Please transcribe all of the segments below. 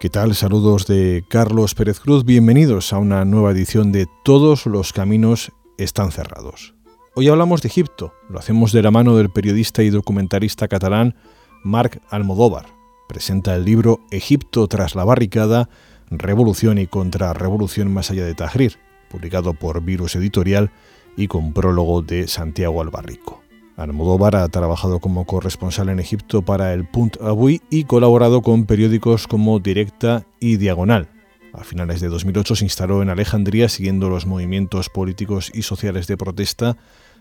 ¿Qué tal? Saludos de Carlos Pérez Cruz. Bienvenidos a una nueva edición de Todos los caminos están cerrados. Hoy hablamos de Egipto. Lo hacemos de la mano del periodista y documentarista catalán Marc Almodóvar. Presenta el libro Egipto tras la barricada, Revolución y Contrarrevolución más allá de Tahrir, publicado por Virus Editorial y con prólogo de Santiago Albarrico. Almodóvar ha trabajado como corresponsal en Egipto para el Punt Avui y colaborado con periódicos como Directa y Diagonal. A finales de 2008 se instaló en Alejandría siguiendo los movimientos políticos y sociales de protesta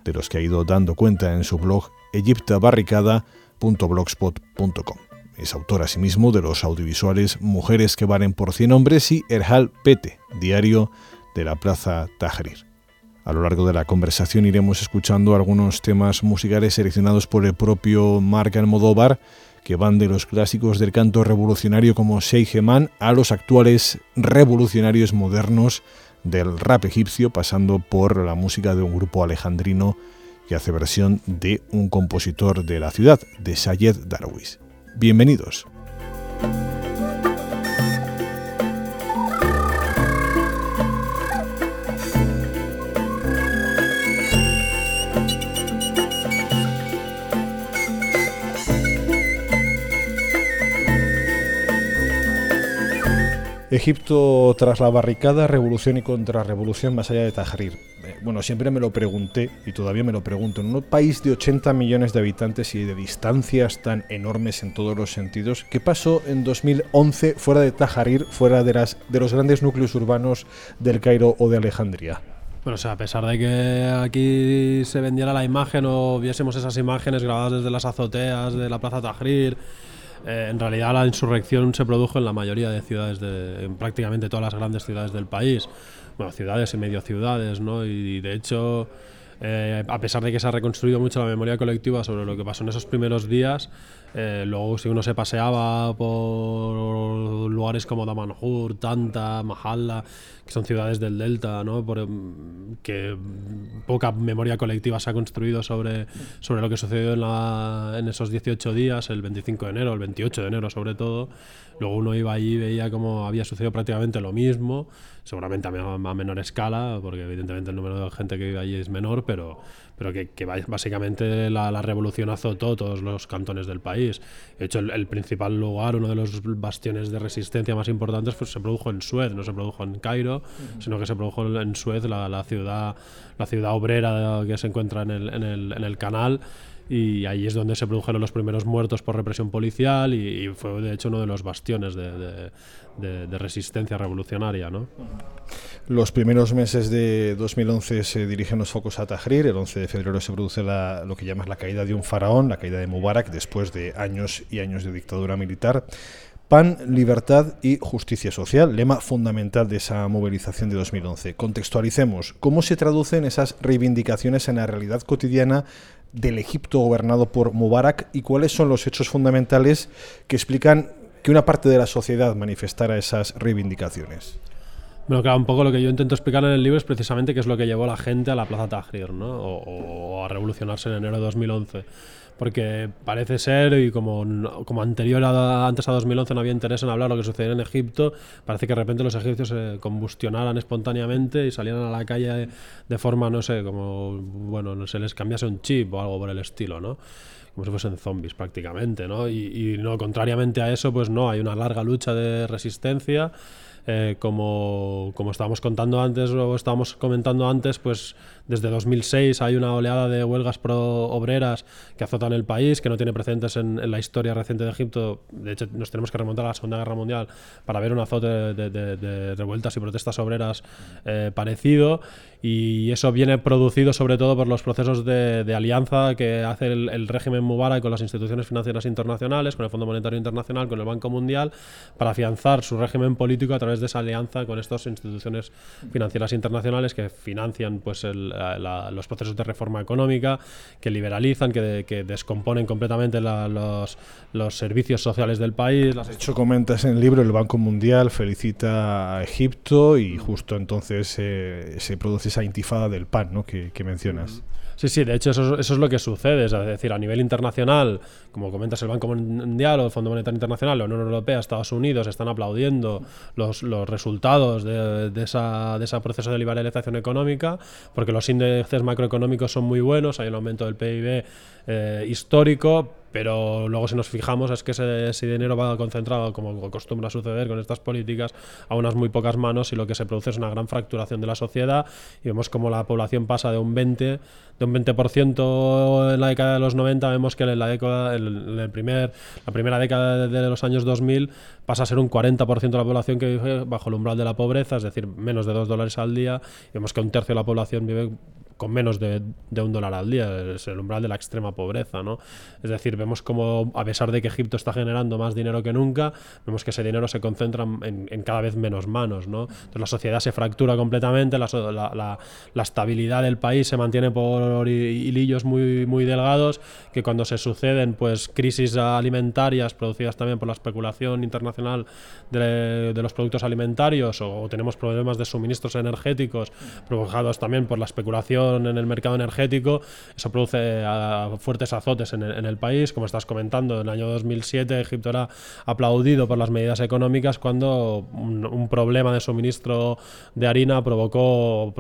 de los que ha ido dando cuenta en su blog egiptabarricada.blogspot.com. Es autor asimismo de los audiovisuales Mujeres que valen por 100 hombres y Erhal Pete, diario de la Plaza Tahrir. A lo largo de la conversación iremos escuchando algunos temas musicales seleccionados por el propio Marc Almodóvar, que van de los clásicos del canto revolucionario como Seigeman a los actuales revolucionarios modernos del rap egipcio, pasando por la música de un grupo alejandrino que hace versión de un compositor de la ciudad, de Sayed Darwish. Bienvenidos. Egipto tras la barricada, revolución y contrarrevolución más allá de Tahrir. Eh, bueno, siempre me lo pregunté y todavía me lo pregunto. En un país de 80 millones de habitantes y de distancias tan enormes en todos los sentidos, ¿qué pasó en 2011 fuera de Tahrir, fuera de, los grandes núcleos urbanos del Cairo o de Alejandría? Bueno, o sea, a pesar de que aquí se vendiera la imagen o viésemos esas imágenes grabadas desde las azoteas de la Plaza Tahrir, eh, en realidad la insurrección se produjo en la mayoría de ciudades, de, en prácticamente todas las grandes ciudades del país. Bueno, ciudades y medio ciudades, ¿no? Y, de hecho, eh, a pesar de que se ha reconstruido mucho la memoria colectiva sobre lo que pasó en esos primeros días, eh, luego si uno se paseaba por lugares como Damanhur, Tanta, Mahalla, que son ciudades del delta, ¿no? Por, em, poca memoria colectiva se ha construido sobre, sobre lo que sucedió en, esos 18 días, el 25 de enero, el 28 de enero sobre todo. Luego uno iba allí y veía cómo había sucedido prácticamente lo mismo, seguramente a, menor escala, porque evidentemente el número de gente que vive allí es menor, pero, pero que, que básicamente la, la, revolución azotó todos los cantones del país. De hecho, el, principal lugar, uno de los bastiones de resistencia más importantes, pues se produjo en Suez, no se produjo en Cairo, sino que se produjo en Suez, la, la, ciudad, la ciudad obrera que se encuentra en el, en el, en el canal y ahí es donde se produjeron los primeros muertos por represión policial y, fue de hecho uno de los bastiones de, de, resistencia revolucionaria. ¿no? Los primeros meses de 2011 se dirigen los focos a Tahrir, el 11 de febrero se produce la, lo que llamas la caída de un faraón, la caída de Mubarak, después de años y años de dictadura militar. Pan, libertad y justicia social, lema fundamental de esa movilización de 2011. Contextualicemos, ¿cómo se traducen esas reivindicaciones en la realidad cotidiana del Egipto gobernado por Mubarak y cuáles son los hechos fundamentales que explican que una parte de la sociedad manifestara esas reivindicaciones? Bueno, claro, un poco lo que yo intento explicar en el libro es precisamente qué es lo que llevó a la gente a la Plaza Tahrir, ¿no? O, o a revolucionarse en enero de 2011 porque parece ser, y como, como anterior a, antes a 2011 no había interés en hablar lo que sucedía en Egipto, parece que de repente los egipcios se combustionaran espontáneamente y salieran a la calle de, forma, no sé, como, bueno, se les cambiase un chip o algo por el estilo, ¿no? como si fuesen zombies prácticamente, ¿no? Y, y, no, contrariamente a eso, pues no, hay una larga lucha de resistencia eh, como, como estábamos contando antes o estábamos comentando antes, pues desde 2006 hay una oleada de huelgas pro obreras que azotan el país, que no tiene precedentes en, la historia reciente de Egipto. De hecho, nos tenemos que remontar a la Segunda Guerra Mundial para ver un azote de, revueltas y protestas obreras eh, parecido. Y eso viene producido sobre todo por los procesos de, alianza que hace el, régimen Mubarak con las instituciones financieras internacionales, con el Fondo Monetario Internacional, con el Banco Mundial, para afianzar su régimen político a través de esa alianza con estas instituciones financieras internacionales que financian pues los procesos de reforma económica, que liberalizan, que, descomponen completamente los, servicios sociales del país. De hecho, comentas en el libro, el Banco Mundial felicita a Egipto y justo entonces se produce esa intifada del pan ¿no? que, mencionas. Sí, sí, de hecho eso, es lo que sucede, es decir, a nivel internacional, como comentas el Banco Mundial o el Fondo Monetario Internacional, la Unión Europea, Estados Unidos están aplaudiendo los, resultados de, esa, ese proceso de liberalización económica, porque los índices macroeconómicos son muy buenos, hay un aumento del PIB eh, histórico, pero luego si nos fijamos es que ese, dinero va concentrado, como acostumbra suceder con estas políticas, a unas muy pocas manos y lo que se produce es una gran fracturación de la sociedad y vemos como la población pasa de un 20 de un 20% en la década de los 90, vemos que en la década el primer la primera década de los años 2000 pasa a ser un 40% de la población que vive bajo el umbral de la pobreza, es decir, menos de 2 dólares al día, y vemos que un tercio de la población vive con menos de, un dólar al día, es el umbral de la extrema pobreza, ¿no? Es decir, vemos como a pesar de que Egipto está generando más dinero que nunca, vemos que ese dinero se concentra en, cada vez menos manos, ¿no? Entonces la sociedad se fractura completamente, la, la, la, estabilidad del país se mantiene por hilillos muy, muy delgados, que cuando se suceden pues crisis alimentarias producidas también por la especulación internacional de, de los productos alimentarios o tenemos problemas de suministros energéticos provocados también por la especulación en el mercado energético, eso produce fuertes azotes en el, país. Como estás comentando, en el año 2007 Egipto era aplaudido por las medidas económicas cuando un, problema de suministro de harina provocó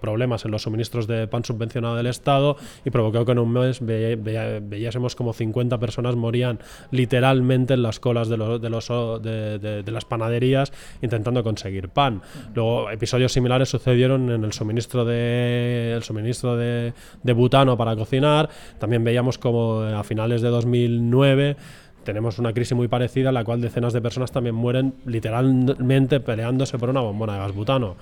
problemas en los suministros de pan subvencionado del Estado y provocó que en un mes veíamos como 50 personas morían literalmente en las colas de, los, de, los, de, las panaderías intentando conseguir pan. Luego, episodios similares sucedieron en el suministro de suministro de, butano para cocinar. También veíamos como a finales de 2009 tenemos una crisis muy parecida en la cual decenas de personas también mueren literalmente peleándose por una bombona de gas butano.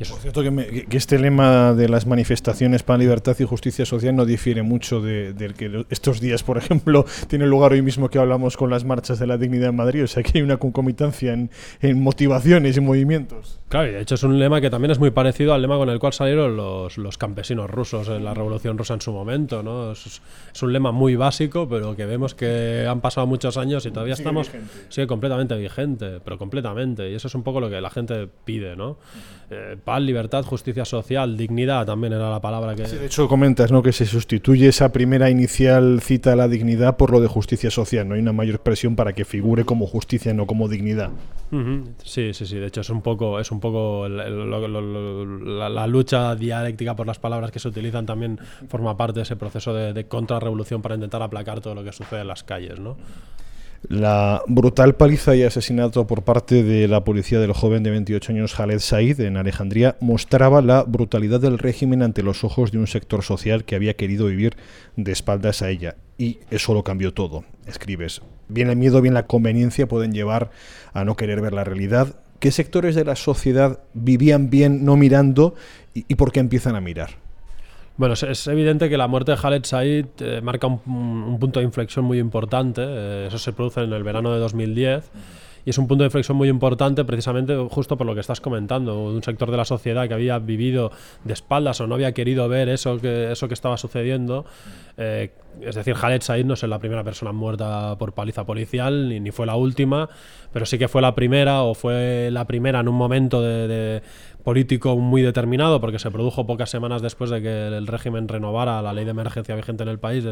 Es cierto que, este lema de las manifestaciones para libertad y justicia social no difiere mucho del que estos días, por ejemplo, tiene lugar hoy mismo que hablamos con las marchas de la dignidad en Madrid. O sea que hay una concomitancia en, motivaciones y movimientos. Claro, y de hecho es un lema que también es muy parecido al lema con el cual salieron los, los campesinos rusos en la Revolución Rusa en su momento. ¿no? Es, un lema muy básico, pero que vemos que han pasado muchos años y todavía estamos. Sigue completamente vigente, pero completamente. Y eso es un poco lo que la gente pide, ¿no? Libertad, justicia social, dignidad también era la palabra que... de hecho comentas ¿no? que se sustituye esa primera inicial cita a la dignidad por lo de justicia social, no hay una mayor expresión para que figure como justicia, no como dignidad. Sí, sí, sí, de hecho es un poco, es un poco la, lucha dialéctica por las palabras que se utilizan también forma parte de ese proceso de, de contrarrevolución para intentar aplacar todo lo que sucede en las calles, ¿no? La brutal paliza y asesinato por parte de la policía del joven de 28 años Khaled Said en Alejandría mostraba la brutalidad del régimen ante los ojos de un sector social que había querido vivir de espaldas a ella. Y eso lo cambió todo. Escribes, bien el miedo, bien la conveniencia pueden llevar a no querer ver la realidad. ¿Qué sectores de la sociedad vivían bien no mirando y, y por qué empiezan a mirar? Bueno, es, evidente que la muerte de Khaled Said eh, marca un, punto de inflexión muy importante. Eh, eso se produce en el verano de 2010. Y es un punto de inflexión muy importante precisamente justo por lo que estás comentando, un sector de la sociedad que había vivido de espaldas o no había querido ver eso que, eso que estaba sucediendo. Eh, es decir, Khaled Said no es la primera persona muerta por paliza policial, ni, ni, fue la última, pero sí que fue la primera o fue la primera en un momento de político muy determinado, porque se produjo pocas semanas después de que el régimen renovara la ley de emergencia vigente en el país,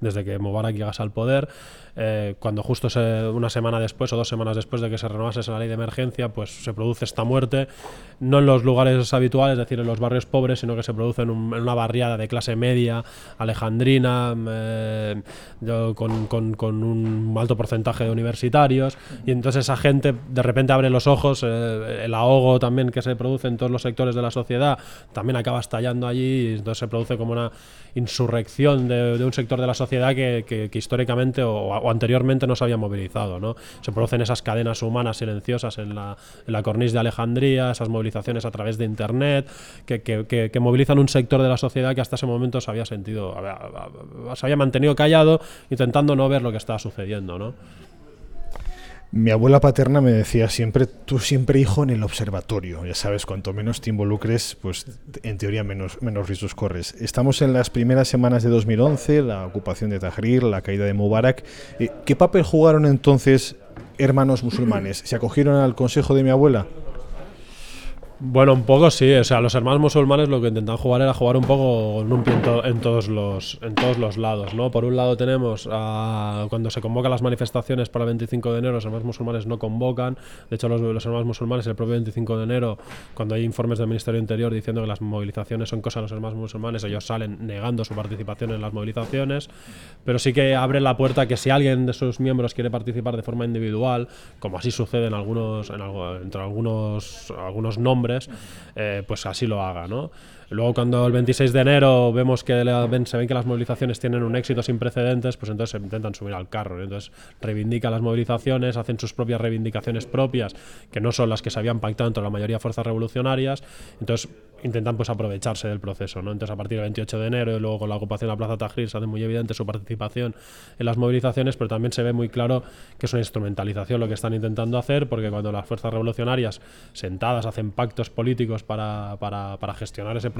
desde que Mubarak llegase al poder. Eh, cuando justo una semana después o dos semanas después de que se renovase esa ley de emergencia, pues se produce esta muerte, no en los lugares habituales, es decir, en los barrios pobres, sino que se produce en, una barriada de clase media, alejandrina, eh, con, con, un alto porcentaje de universitarios, y entonces esa gente de repente abre los ojos, eh, el ahogo también que se produce en todos los sectores de la sociedad también acaba estallando allí, y entonces se produce como una insurrección de, un sector de la sociedad que, históricamente o, anteriormente no se había movilizado. ¿no? Se producen esas cadenas humanas silenciosas en la, en la de Alejandría, esas movilizaciones a través de Internet, que, que, movilizan un sector de la sociedad que hasta ese momento se había sentido, se había mantenido callado, intentando no ver lo que estaba sucediendo. ¿no? Mi abuela paterna me decía siempre, tú siempre hijo en el observatorio, ya sabes, cuanto menos te involucres, pues en teoría menos, menos riesgos corres. Estamos en las primeras semanas de 2011, la ocupación de Tahrir, la caída de Mubarak. Eh, ¿Qué papel jugaron entonces hermanos musulmanes? ¿Se acogieron al consejo de mi abuela? Bueno, un poco sí. O sea, los hermanos musulmanes lo que intentan jugar era jugar un poco en, en, todos los, en todos los lados, ¿no? Por un lado tenemos cuando se convocan las manifestaciones para el 25 de enero, los hermanos musulmanes no convocan. De hecho, los, los, hermanos musulmanes el propio 25 de enero, cuando hay informes del Ministerio Interior diciendo que las movilizaciones son cosas de los hermanos musulmanes, ellos salen negando su participación en las movilizaciones. Pero sí que abre la puerta que si alguien de sus miembros quiere participar de forma individual, como así sucede en algunos, en entre algunos, algunos nombres, eh, pues así lo haga, ¿no? Luego cuando el 26 de enero vemos que se ven que las movilizaciones tienen un éxito sin precedentes, pues entonces intentan subir al carro. Entonces reivindican las movilizaciones, hacen sus propias reivindicaciones propias, que no son las que se habían pactado entre la mayoría de fuerzas revolucionarias. Entonces intentan pues aprovecharse del proceso. ¿no? Entonces a partir del 28 de enero y luego con la ocupación de la Plaza Tahrir se hace muy evidente su participación en las movilizaciones, pero también se ve muy claro que es una instrumentalización lo que están intentando hacer, porque cuando las fuerzas revolucionarias sentadas hacen pactos políticos para, para, para gestionar ese proceso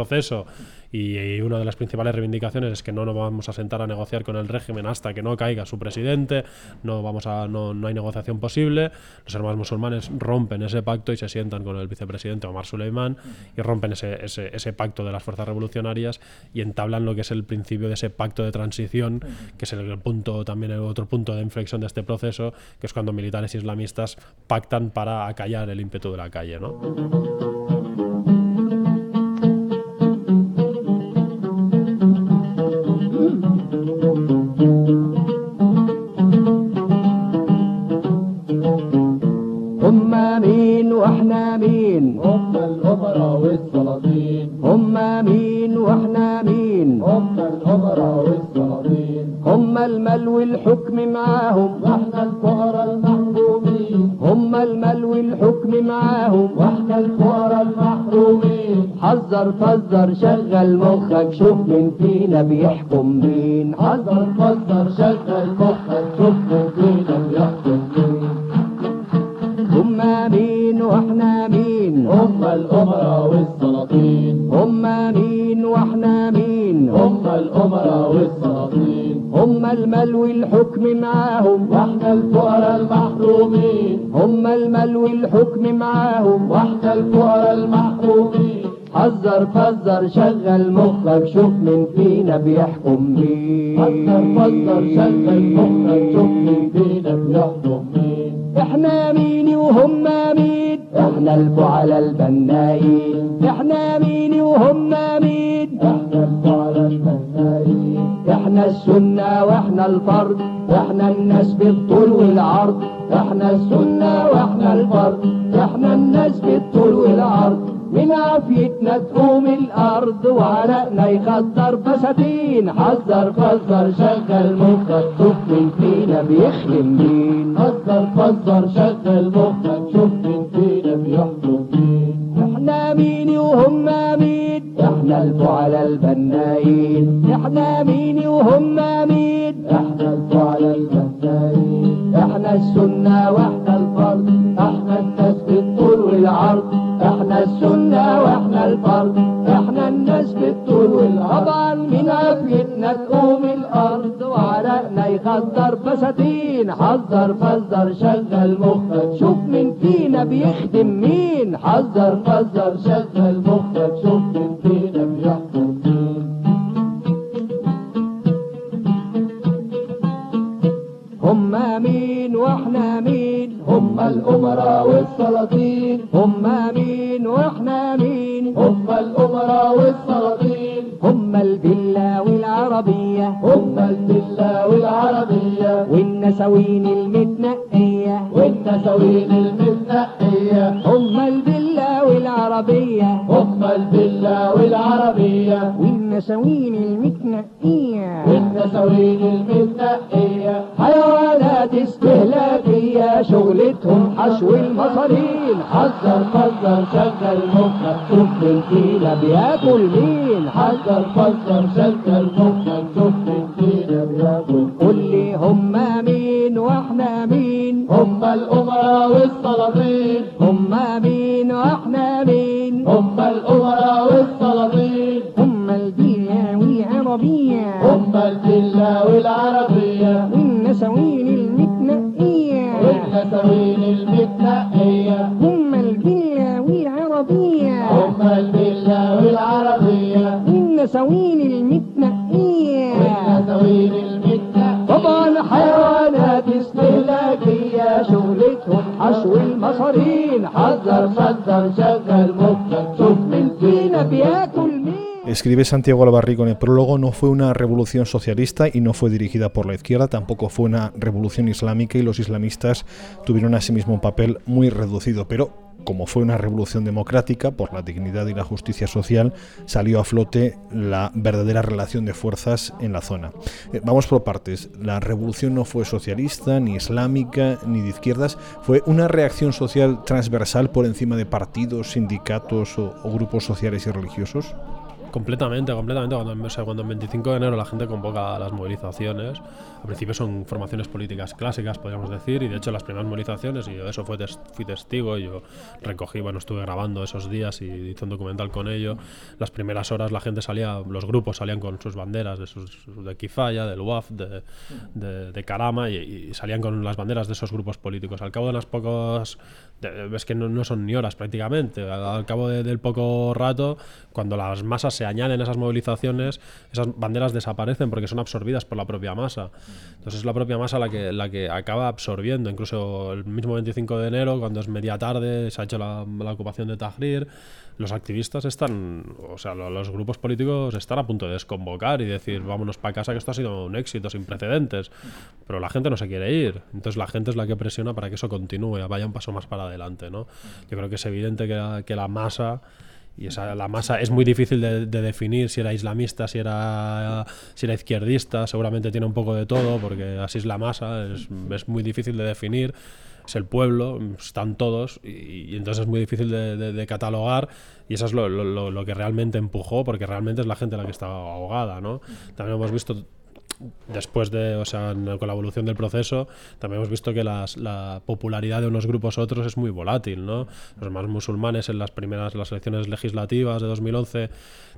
y, una de las principales reivindicaciones es que no nos vamos a sentar a negociar con el régimen hasta que no caiga su presidente, no, vamos a, no, no hay negociación posible, los hermanos musulmanes rompen ese pacto y se sientan con el vicepresidente Omar Suleiman y rompen ese ese, pacto de las fuerzas revolucionarias y entablan lo que es el principio de ese pacto de transición, que es el, punto también el otro punto de inflexión de este proceso, que es cuando militares islamistas pactan para acallar el ímpetu de la calle. ¿no? المال والحكم معاهم وإحنا الفقراء المحرومين. هم المال والحكم معاهم وإحنا الفقراء المحرومين. حذر فزر شغل مخك. شوف مين فينا بيحكم مين. حذر فزر شغل مخك. شوف مين فينا بيحكم مين. هم مين وإحنا مين هم الأمراء والسلاطين. هم مين وإحنا مين هم الأمراء والسلاطين. هم المال والحكم معاهم وإحنا الفقراء المحرومين هم المال والحكم معاهم وإحنا الفقراء المحرومين حذر فزر شغل مخك شوف من فينا بيحكم مين. حذر فزر شغل مخك شوف من فينا بيحكم مين. إحنا مين وهم مين؟ إحنا الفعلاء البنائين. إحنا مين وهم مين؟ إحنا الفعلاء البنائين. إحنا السنة وإحنا الفرد إحنا الناس بالطول والعرض. إحنا السنة وإحنا الفرد إحنا الناس بالطول والعرض. من عافيتنا تقوم الأرض وعرقنا يخدر فساتين. حذر فزر شغل مخك شوف من فينا بيخدم مين. حذر فزر شغل مخك شوف من فينا إحنا الفعلاء البنائين. إحنا مين وهم مين إحنا الفعلاء البنائين إحنا السنة وإحنا الفرد. إحنا الناس بالطول والعرض. إحنا السنة وإحنا الفرد. إحنا الناس بالطول والعرض طبعا من عافيتنا تقوم الأرض. وعرقنا يخدر فساتين. حذر فزر شغل مخك شوف من فينا بيخدم مين. حذر فزر شغل مخك شوف الأمراء والسلاطين. هم مين وإحنا مين هم الأمراء والسلاطين. هم الفيلا والعربية. هم الفيلا والعربية. والنسوين المتنقية. والنسوين المتنقية. هم الفيلا والعربية. هم الفيلا والعربية. إن سوين المتنقية إن سوين المتنقية حيوانات استهلاكية شغلتهم حشو المصاريل حذر فذر شغل مخك شفت الفيلة بياكل مين. حذر فذر شغل مخك شفت الفيلة بياكل قول لي هما مين وإحنا مين. هما الأمراء والسلاطين. هما مين وإحنا مين. هما الأمراء والسلاطين. والعربية هم الفيلا والعربية والنسوين المتنقية والنسوين المتنقية هم الفيلا والعربية هم الفيلا والعربية والنسوين المتنقية والنسوين المتنقية طبعا حيوانات استهلاكية؟ شغلتهم حشو المصارين. حذر صدر شغل مخك شوف من فينا بياكل مين Escribe Santiago Albarrico en el prólogo, no fue una revolución socialista y no fue dirigida por la izquierda, tampoco fue una revolución islámica y los islamistas tuvieron asimismo un papel muy reducido, pero como fue una revolución democrática por la dignidad y la justicia social, salió a flote la verdadera relación de fuerzas en la zona. Eh, vamos por partes. La revolución no fue socialista, ni islámica, ni de izquierdas. Fue una reacción social transversal por encima de partidos, sindicatos o, o grupos sociales y religiosos. Completamente, completamente. Cuando, o el 25 de enero la gente convoca las movilizaciones, al principio son formaciones políticas clásicas, podríamos decir, y de hecho las primeras movilizaciones, y yo eso fui testigo, yo recogí, bueno, estuve grabando esos días y hice un documental con ello. Las primeras horas la gente salía, los grupos salían con sus banderas de, sus, de Kifaya, del WAF, de, de, Karama, y, y salían con las banderas de esos grupos políticos. Al cabo de unas pocos, de- ves que no, no son ni horas prácticamente, al, cabo de- del poco rato, cuando las masas se añaden a esas movilizaciones, esas banderas desaparecen porque son absorbidas por la propia masa. Entonces es la propia masa la que, la que acaba absorbiendo. Incluso el mismo 25 de enero, cuando es media tarde, se ha hecho la, la ocupación de Tahrir, los activistas están, o sea, lo- los grupos políticos están a punto de desconvocar y decir, vámonos para casa, que esto ha sido un éxito sin precedentes. Pero la gente no se quiere ir. Entonces la gente es la que presiona para que eso continúe, vaya un paso más para adelante. ¿no? Yo creo que es evidente que la, que la masa y esa, la masa es muy difícil de, de definir si era islamista, si era, si era izquierdista, seguramente tiene un poco de todo, porque así es la masa, es, es muy difícil de definir, es el pueblo, están todos, y, entonces es muy difícil de, catalogar, y eso es lo, que realmente empujó, porque realmente es la gente la que estaba ahogada, ¿no? También hemos visto después de, o sea, con la evolución del proceso, también hemos visto que la popularidad de unos grupos u otros es muy volátil, ¿no? Los más musulmanes en las primeras las elecciones legislativas de 2011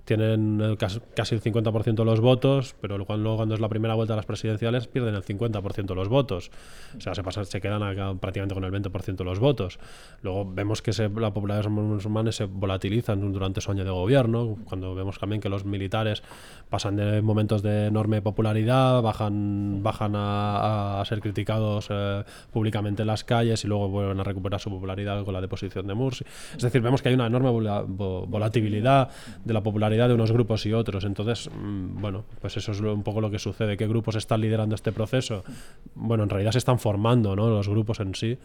tienen casi, el 50% de los votos, pero luego, cuando es la primera vuelta de las presidenciales pierden el 50% de los votos. O sea, se, pasan, se quedan acá prácticamente con el 20% de los votos. Luego vemos que se, la popularidad de los musulmanes se volatilizan durante su año de gobierno, cuando vemos también que los militares pasan de momentos de enorme popularidad, bajan, bajan a, a ser criticados eh, públicamente en las calles y luego vuelven a recuperar su popularidad con la deposición de Mursi. Es decir, vemos que hay una enorme vola- vo- volatilidad de la popularidad de unos grupos y otros. Entonces, mm, bueno, pues eso es un poco lo que sucede. ¿Qué grupos están liderando este proceso? Bueno, en realidad se están formando, ¿no? Los grupos en sí.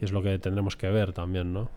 Y es lo que tendremos que ver también, ¿no?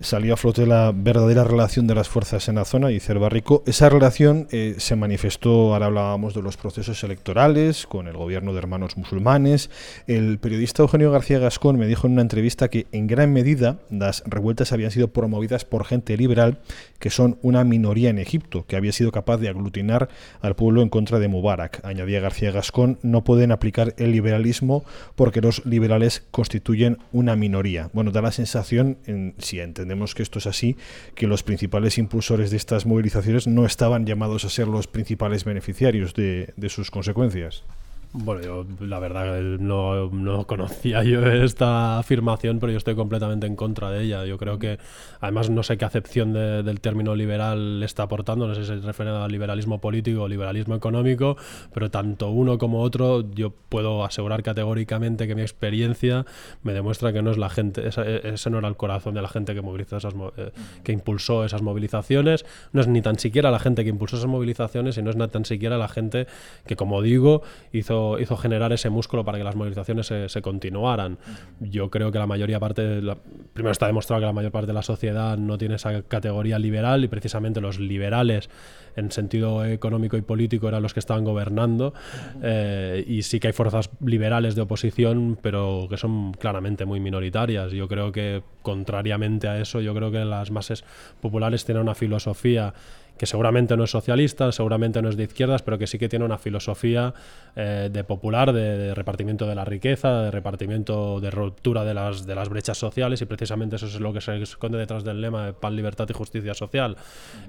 Salió a flote la verdadera relación de las fuerzas en la zona, dice el Barrico. Esa relación eh, se manifestó, ahora hablábamos de los procesos electorales, con el gobierno de hermanos musulmanes. El periodista Eugenio García Gascón me dijo en una entrevista que en gran medida las revueltas habían sido promovidas por gente liberal, que son una minoría en Egipto, que había sido capaz de aglutinar al pueblo en contra de Mubarak. Añadía García Gascón, no pueden aplicar el liberalismo porque los liberales constituyen una minoría. Bueno, da la sensación, en, si entendemos que esto es así, que los principales impulsores de estas movilizaciones no estaban llamados a ser los principales beneficiarios de, de sus consecuencias. Bueno, yo la verdad no, no conocía yo esta afirmación, pero yo estoy completamente en contra de ella. Yo creo que, además, no sé qué acepción de- del término liberal le está aportando, no sé si se refiere al liberalismo político o liberalismo económico, pero tanto uno como otro, yo puedo asegurar categóricamente que mi experiencia me demuestra que no es la gente, esa- e- ese no era el corazón de la gente que movilizó esas, eh, que impulsó esas movilizaciones, no es ni tan siquiera la gente que impulsó esas movilizaciones y no es ni tan siquiera la gente que, como digo, hizo, hizo generar ese músculo para que las movilizaciones se, se continuaran. Yo creo que la mayoría parte, de la- primero está demostrado que la mayor parte de la sociedad no tiene esa categoría liberal y precisamente los liberales en sentido económico y político eran los que estaban gobernando eh, y sí que hay fuerzas liberales de oposición pero que son claramente muy minoritarias. Yo creo que contrariamente a eso, yo creo que las masas populares tienen una filosofía que seguramente no es socialista, seguramente no es de izquierdas, pero que sí que tiene una filosofía eh, de popular, de, de repartimiento de la riqueza, de repartimiento, de ruptura de las, de las brechas sociales, y precisamente eso es lo que se esconde detrás del lema de pan, libertad y justicia social.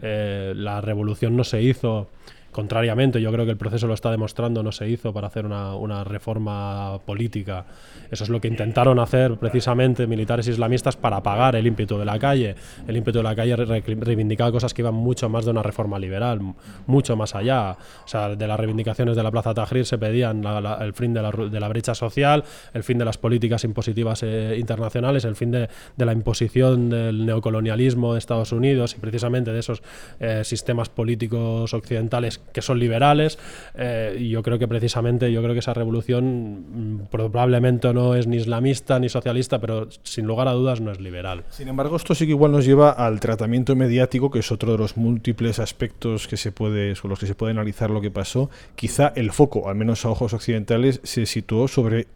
Eh, la revolución no se hizo contrariamente, yo creo que el proceso lo está demostrando, no se hizo para hacer una, reforma política. Eso es lo que intentaron hacer precisamente militares islamistas para apagar el ímpetu de la calle. El ímpetu de la calle re- reivindicaba cosas que iban mucho más de una reforma liberal, mucho más allá. O sea, de las reivindicaciones de la Plaza Tahrir se pedían el fin de la, brecha social, el fin de las políticas impositivas eh, internacionales, el fin de, de la imposición del neocolonialismo de Estados Unidos y precisamente de esos eh, sistemas políticos occidentales que son liberales. eh, y yo creo que precisamente, yo creo que esa revolución mm, probablemente no es ni islamista ni socialista, pero sin lugar a dudas no es liberal. Sin embargo, esto sí que igual nos lleva al tratamiento mediático, que es otro de los múltiples aspectos que se puede, sobre los que se puede analizar lo que pasó. Quizá el foco, al menos a ojos occidentales, se situó sobre,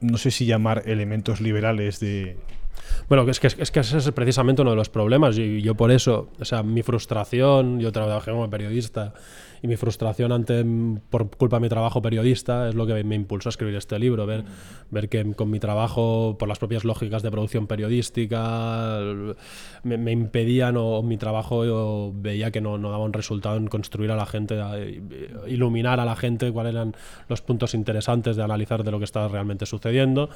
no sé si llamar elementos liberales de... Bueno, es que, es que ese es precisamente uno de los problemas. Y yo por eso, o sea, mi frustración, yo trabajé como periodista y mi frustración ante por culpa de mi trabajo periodista es lo que me impulsó a escribir este libro, ver, ver que con mi trabajo, por las propias lógicas de producción periodística, me, me impedían o, mi trabajo yo veía que no, no daba un resultado en construir a la gente, a, iluminar a la gente cuáles eran los puntos interesantes de analizar de lo que estaba realmente sucediendo.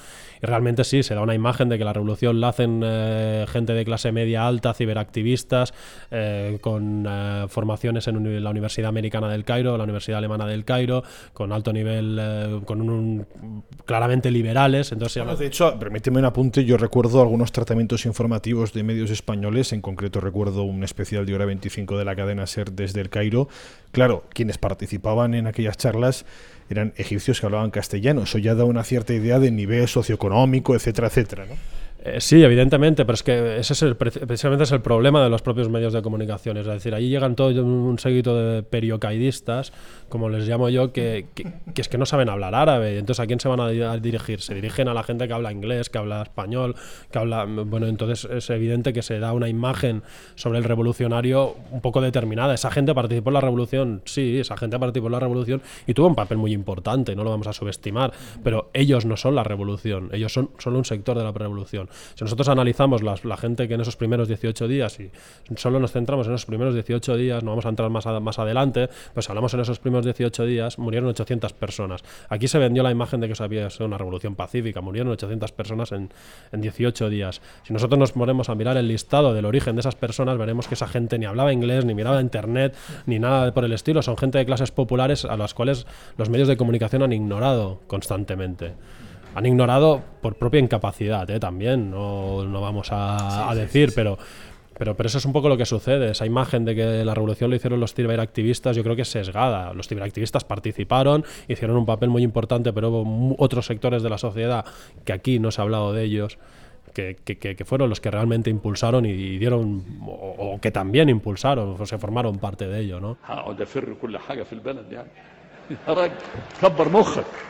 Y realmente sí, se da una imagen de que la revolución la hacen eh, gente de clase media alta, ciberactivistas, eh, con eh, formaciones en la Universidad Americana del Cairo, la Universidad Alemana del Cairo, con alto nivel, eh, con un, un, claramente liberales. Entonces, bueno, de hecho, permíteme un apunte, yo recuerdo algunos tratamientos informativos de medios españoles, en concreto recuerdo un especial de hora 25 de la cadena SER desde el Cairo. Claro, quienes participaban en aquellas charlas eran egipcios que hablaban castellano, eso ya da una cierta idea de nivel socioeconómico, etcétera, etcétera, ¿no? Eh, sí, evidentemente, pero es que ese es el, precisamente es el problema de los propios medios de comunicación. Es decir, ahí llegan todo un seguito de periocaidistas, como les llamo yo, que, que, que, es que no saben hablar árabe. Entonces, ¿a quién se van a, dirigir? Se dirigen a la gente que habla inglés, que habla español, que habla... Bueno, entonces es evidente que se da una imagen sobre el revolucionario un poco determinada. Esa gente participó en la revolución, sí, esa gente participó en la revolución y tuvo un papel muy importante, no lo vamos a subestimar, pero ellos no son la revolución, ellos son solo un sector de la revolución. Si nosotros analizamos la, gente que en esos primeros 18 días, y solo nos centramos en esos primeros 18 días, no vamos a entrar más, adelante, pues hablamos en esos primeros 18 días, murieron 800 personas. Aquí se vendió la imagen de que había sido una revolución pacífica, murieron 800 personas en, en 18 días. Si nosotros nos ponemos a mirar el listado del origen de esas personas, veremos que esa gente ni hablaba inglés, ni miraba internet, ni nada por el estilo. Son gente de clases populares a las cuales los medios de comunicación han ignorado constantemente han ignorado por propia incapacidad ¿eh? también, no, no vamos a, sí, a decir, sí, sí, pero, pero, pero eso es un poco lo que sucede. Esa imagen de que la revolución lo hicieron los ciberactivistas, yo creo que es sesgada. Los ciberactivistas participaron, hicieron un papel muy importante, pero hubo otros sectores de la sociedad que aquí no se ha hablado de ellos. Que, que, que, fueron los que realmente impulsaron y dieron, o, o que también impulsaron, o se formaron parte de ello, ¿no?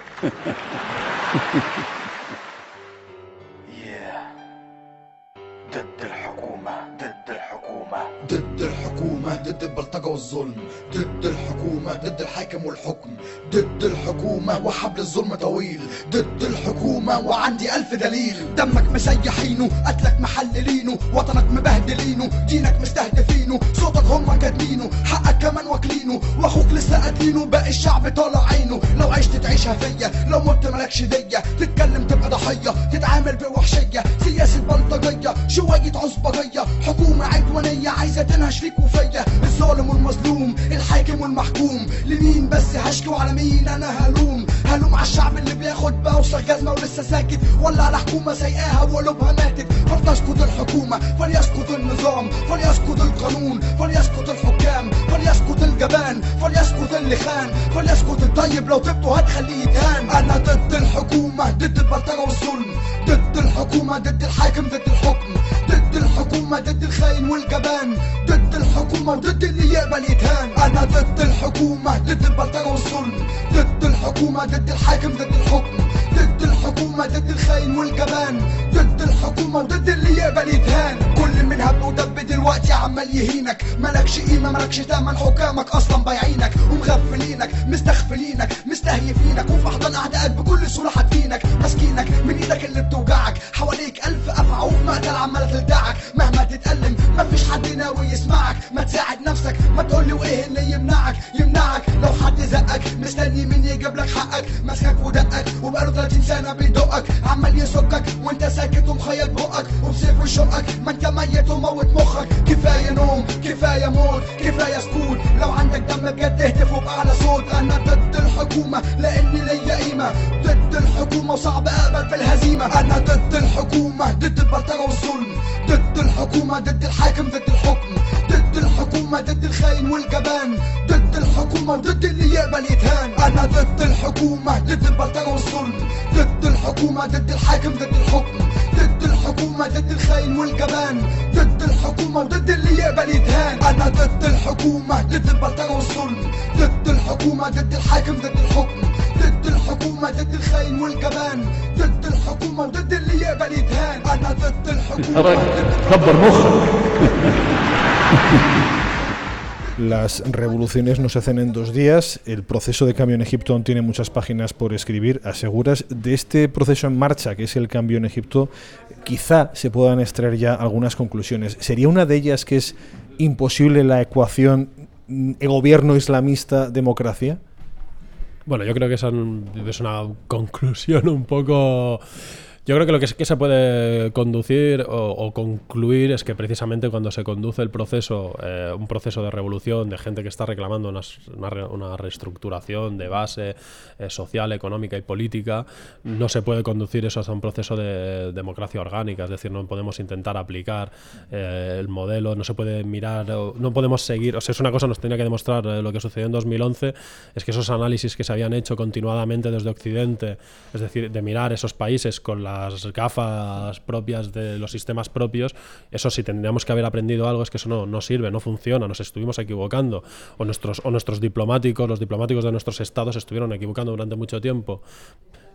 ضد الحكومة ضد الحكومة. ضد الحكومة. ضد البلطجة والظلم ضد الحكومة ضد الحاكم والحكم ضد الحكومة وحبل الظلم طويل ضد الحكومة وعندي ألف دليل. دمك مسيحينه قتلك محللينه وطنك مبهدلينه دينك مستهدفينه صوتك هم كاتمينه حقك كمان واكلينه واخوك لسه قاتلينه باقي الشعب طالع عينه. لو عشت تعيشها فيا لو مت مالكش دية. تتكلم تبقى ضحية تتعامل بوحشية. سياسة بلطجية شوية عصبجية. حكومة عدوانية عايزة تنهش فيك وفيا الظالم والمظلوم الحاكم والمحكوم. لمين بس هشكي وعلى مين أنا هلوم؟ هلوم على الشعب اللي بياخد بوصة جزمة ولسه ساكت. ولا على حكومة سايقاها وقلوبها ماتت. فلتسقط الحكومة فليسقط النظام فليسقط القانون فليسقط الحكام فليسقط الجبان فليسقط اللي خان فليسقط الطيب. لو سبته هتخليه يتهان. أنا ضد الحكومة ضد البلطجة والظلم. ضد الحكومة ضد الحاكم ضد الحكم. ضد الحكومة ضد الخاين والجبان. الحكومة وضد اللي يقبل يتهان أنا ضد الحكومة ضد البلطجة والظلم. ضد الحكومة ضد الحاكم ضد الحكم. ضد الحكومة ضد الخاين والجبان. ضد الحكومة وضد اللي يقبل يتهان كل من هب ودب دلوقتي عمال يهينك. مالكش قيمة مالكش تمن حكامك أصلا بايعينك. ومغفلينك مستغفلينك مستهيفينك. وفي أحضان اعدائك بكل سهولة حاطينك. ماسكينك من إيدك اللي ناوي يسمعك. ما تساعد نفسك ما تقولي وإيه اللي يمنعك. يمنعك. لو حد زقك مستني مين يجيب لك حقك. ماسكك ودقك وبقاله 30 سنة بيدقك عمال يسكك وأنت ساكت ومخيط بقك وبسيف وشقك ما أنت ميت وموت مخك. كفاية نوم كفاية موت كفاية سكوت. لو عندك دم بجد اهتف وبأعلى صوت. أنا ضد الحكومة لأني ليا قيمة. ضد الحكومة وصعب أقبل في الهزيمة. أنا ضد الحكومة ضد البلطجة والظلم. الحكومة ضد الحاكم ضد الحكم ضد الحكومة ضد الخاين والجبان ضد الحكومة وضد اللي يقبل يتهان أنا ضد الحكومة ضد البلطجة والظلم ضد الحكومة ضد الحاكم ضد الحكم. ضد الحكومة ضد الخاين والجبان. ضد الحكومة وضد اللي يقبل يتهان أنا ضد الحكومة ضد البلطجة والظلم ضد الحكومة ضد الحاكم ضد الحكم. ضد الحكومة ضد الخاين والجبان. ضد الحكومة وضد اللي يقبل يتهان انا ضد الحكومة كبر مخك Las revoluciones no se hacen en dos días. El proceso de cambio en Egipto aún tiene muchas páginas por escribir. Aseguras de este proceso en marcha, que es el cambio en Egipto, quizá se puedan extraer ya algunas conclusiones. ¿Sería una de ellas que es imposible la ecuación mm, gobierno islamista-democracia? Bueno, yo creo que es una conclusión un poco yo creo que lo que, que se puede conducir o, concluir es que precisamente cuando se conduce el proceso, eh, un proceso de revolución, de gente que está reclamando una, una, una reestructuración de base eh, social, económica y política, no se puede conducir eso a un proceso de democracia orgánica, es decir, no podemos intentar aplicar eh, el modelo, no se puede mirar, no podemos seguir, o sea, es una cosa nos tenía que demostrar eh, lo que sucedió en 2011, es que esos análisis que se habían hecho continuadamente desde Occidente, es decir, de mirar esos países con la las gafas propias de los sistemas propios, eso sí tendríamos que haber aprendido algo es que eso no, no sirve, no funciona, nos estuvimos equivocando. O nuestros, o nuestros diplomáticos, los diplomáticos de nuestros estados estuvieron equivocando durante mucho tiempo.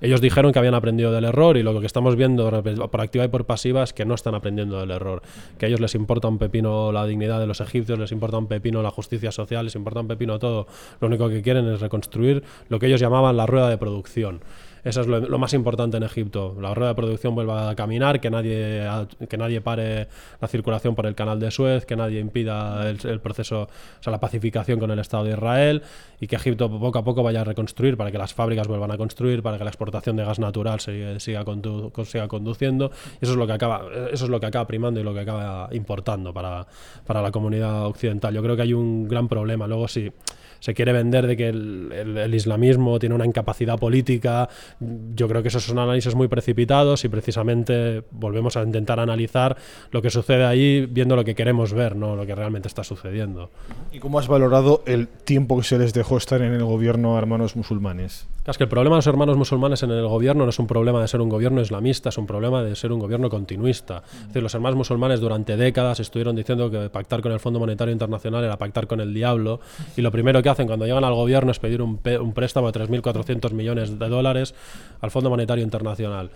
Ellos dijeron que habían aprendido del error y lo que estamos viendo por activa y por pasiva es que no están aprendiendo del error. Que a ellos les importa un pepino la dignidad de los egipcios, les importa un pepino la justicia social, les importa un pepino todo. Lo único que quieren es reconstruir lo que ellos llamaban la rueda de producción. Eso es lo, más importante en Egipto. La rueda de producción vuelva a caminar, que nadie, que nadie pare la circulación por el canal de Suez, que nadie impida el, proceso, o sea, la pacificación con el Estado de Israel y que Egipto poco a poco vaya a reconstruir para que las fábricas vuelvan a construir, para que la exportación de gas natural siga, siga conduciendo. Eso es lo que acaba, eso es lo que acaba primando y lo que acaba importando para, para la comunidad occidental. Yo creo que hay un gran problema. Luego, si se quiere vender de que el, islamismo tiene una incapacidad política. Yo creo que esos son análisis muy precipitados y precisamente volvemos a intentar analizar lo que sucede ahí viendo lo que queremos ver, no lo que realmente está sucediendo. ¿Y cómo has valorado el tiempo que se les dejó estar en el gobierno a hermanos musulmanes? Es que el problema de los hermanos musulmanes en el gobierno no es un problema de ser un gobierno islamista, es un problema de ser un gobierno continuista. Es decir, los hermanos musulmanes durante décadas estuvieron diciendo que pactar con el Fondo Monetario Internacional era pactar con el diablo y lo primero que hacen cuando llegan al gobierno es pedir un, un préstamo de 3.400 millones de dólares al Fondo Monetario Internacional.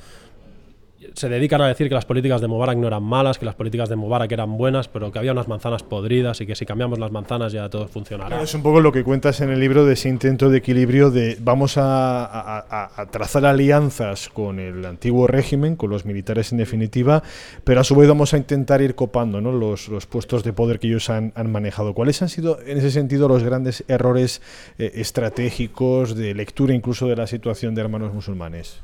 Se dedican a decir que las políticas de Mubarak no eran malas, que las políticas de Mubarak eran buenas, pero que había unas manzanas podridas y que si cambiamos las manzanas ya todo funcionará. es un poco lo que cuentas en el libro de ese intento de equilibrio de vamos a, trazar alianzas con el antiguo régimen, con los militares en definitiva, pero a su vez vamos a intentar ir copando ¿no? los, puestos de poder que ellos han, manejado. ¿Cuáles han sido en ese sentido los grandes errores eh, estratégicos de lectura incluso de la situación de hermanos musulmanes?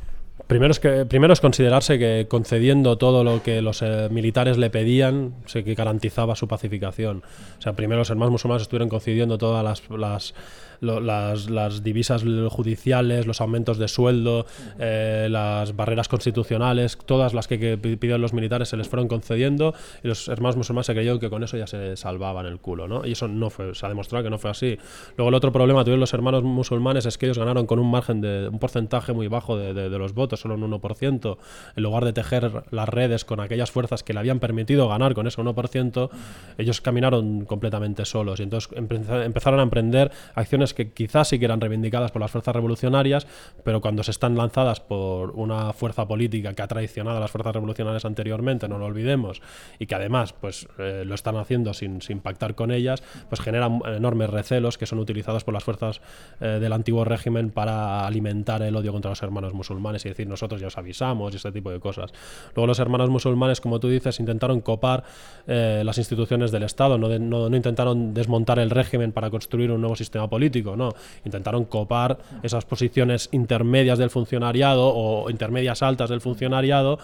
Primero es, que, primero es considerarse que concediendo todo lo que los eh, militares le pedían, se que garantizaba su pacificación. O sea, primero los hermanos musulmanes estuvieron concediendo todas las, las las, las, divisas judiciales, los aumentos de sueldo, eh, las barreras constitucionales, todas las que, que, pidieron los militares se les fueron concediendo y los hermanos musulmanes se creyeron que con eso ya se salvaban el culo, ¿no? Y eso no fue, se ha demostrado que no fue así. Luego el otro problema tuvieron los hermanos musulmanes es que ellos ganaron con un margen de un porcentaje muy bajo de, de, los votos, solo un 1%, en lugar de tejer las redes con aquellas fuerzas que le habían permitido ganar con ese 1%, ellos caminaron completamente solos y entonces empezaron a emprender acciones que quizás sí que eran reivindicadas por las fuerzas revolucionarias, pero cuando se están lanzadas por una fuerza política que ha traicionado a las fuerzas revolucionarias anteriormente, no lo olvidemos, y que además pues eh, lo están haciendo sin, sin, pactar con ellas, pues generan enormes recelos que son utilizados por las fuerzas eh, del antiguo régimen para alimentar el odio contra los hermanos musulmanes y decir nosotros ya os avisamos y este tipo de cosas. Luego los hermanos musulmanes, como tú dices, intentaron copar eh, las instituciones del Estado, no, intentaron desmontar el régimen para construir un nuevo sistema político, no. Intentaron copar esas posiciones intermedias del funcionariado o intermedias altas del funcionariado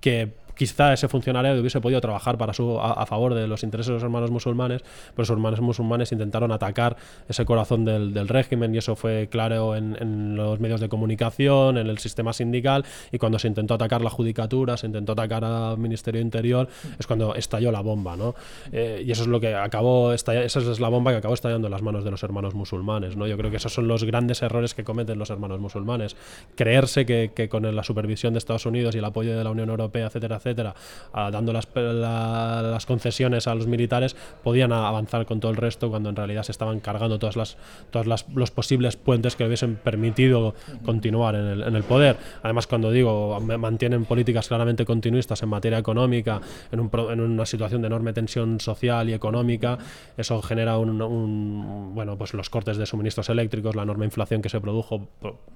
que quizá ese funcionario hubiese podido trabajar para su, a, favor de los intereses de los hermanos musulmanes, pero los hermanos musulmanes intentaron atacar ese corazón del, régimen y eso fue claro en, los medios de comunicación, en el sistema sindical y cuando se intentó atacar la judicatura, se intentó atacar al Ministerio Interior, es cuando estalló la bomba, ¿no? Eh, y eso es lo que acabó, esa es la bomba que acabó estallando en las manos de los hermanos musulmanes, ¿no? Yo creo que esos son los grandes errores que cometen los hermanos musulmanes. Creerse que, que con la supervisión de Estados Unidos y el apoyo de la Unión Europea, etcétera, etcétera, dando las, las, concesiones a los militares, podían avanzar con todo el resto cuando en realidad se estaban cargando todas las, todas los posibles puentes que hubiesen permitido continuar en el, en el poder. Además, cuando digo, mantienen políticas claramente continuistas en materia económica, en, un, en una situación de enorme tensión social y económica, eso genera un, bueno, pues los cortes de suministros eléctricos, la enorme inflación que se produjo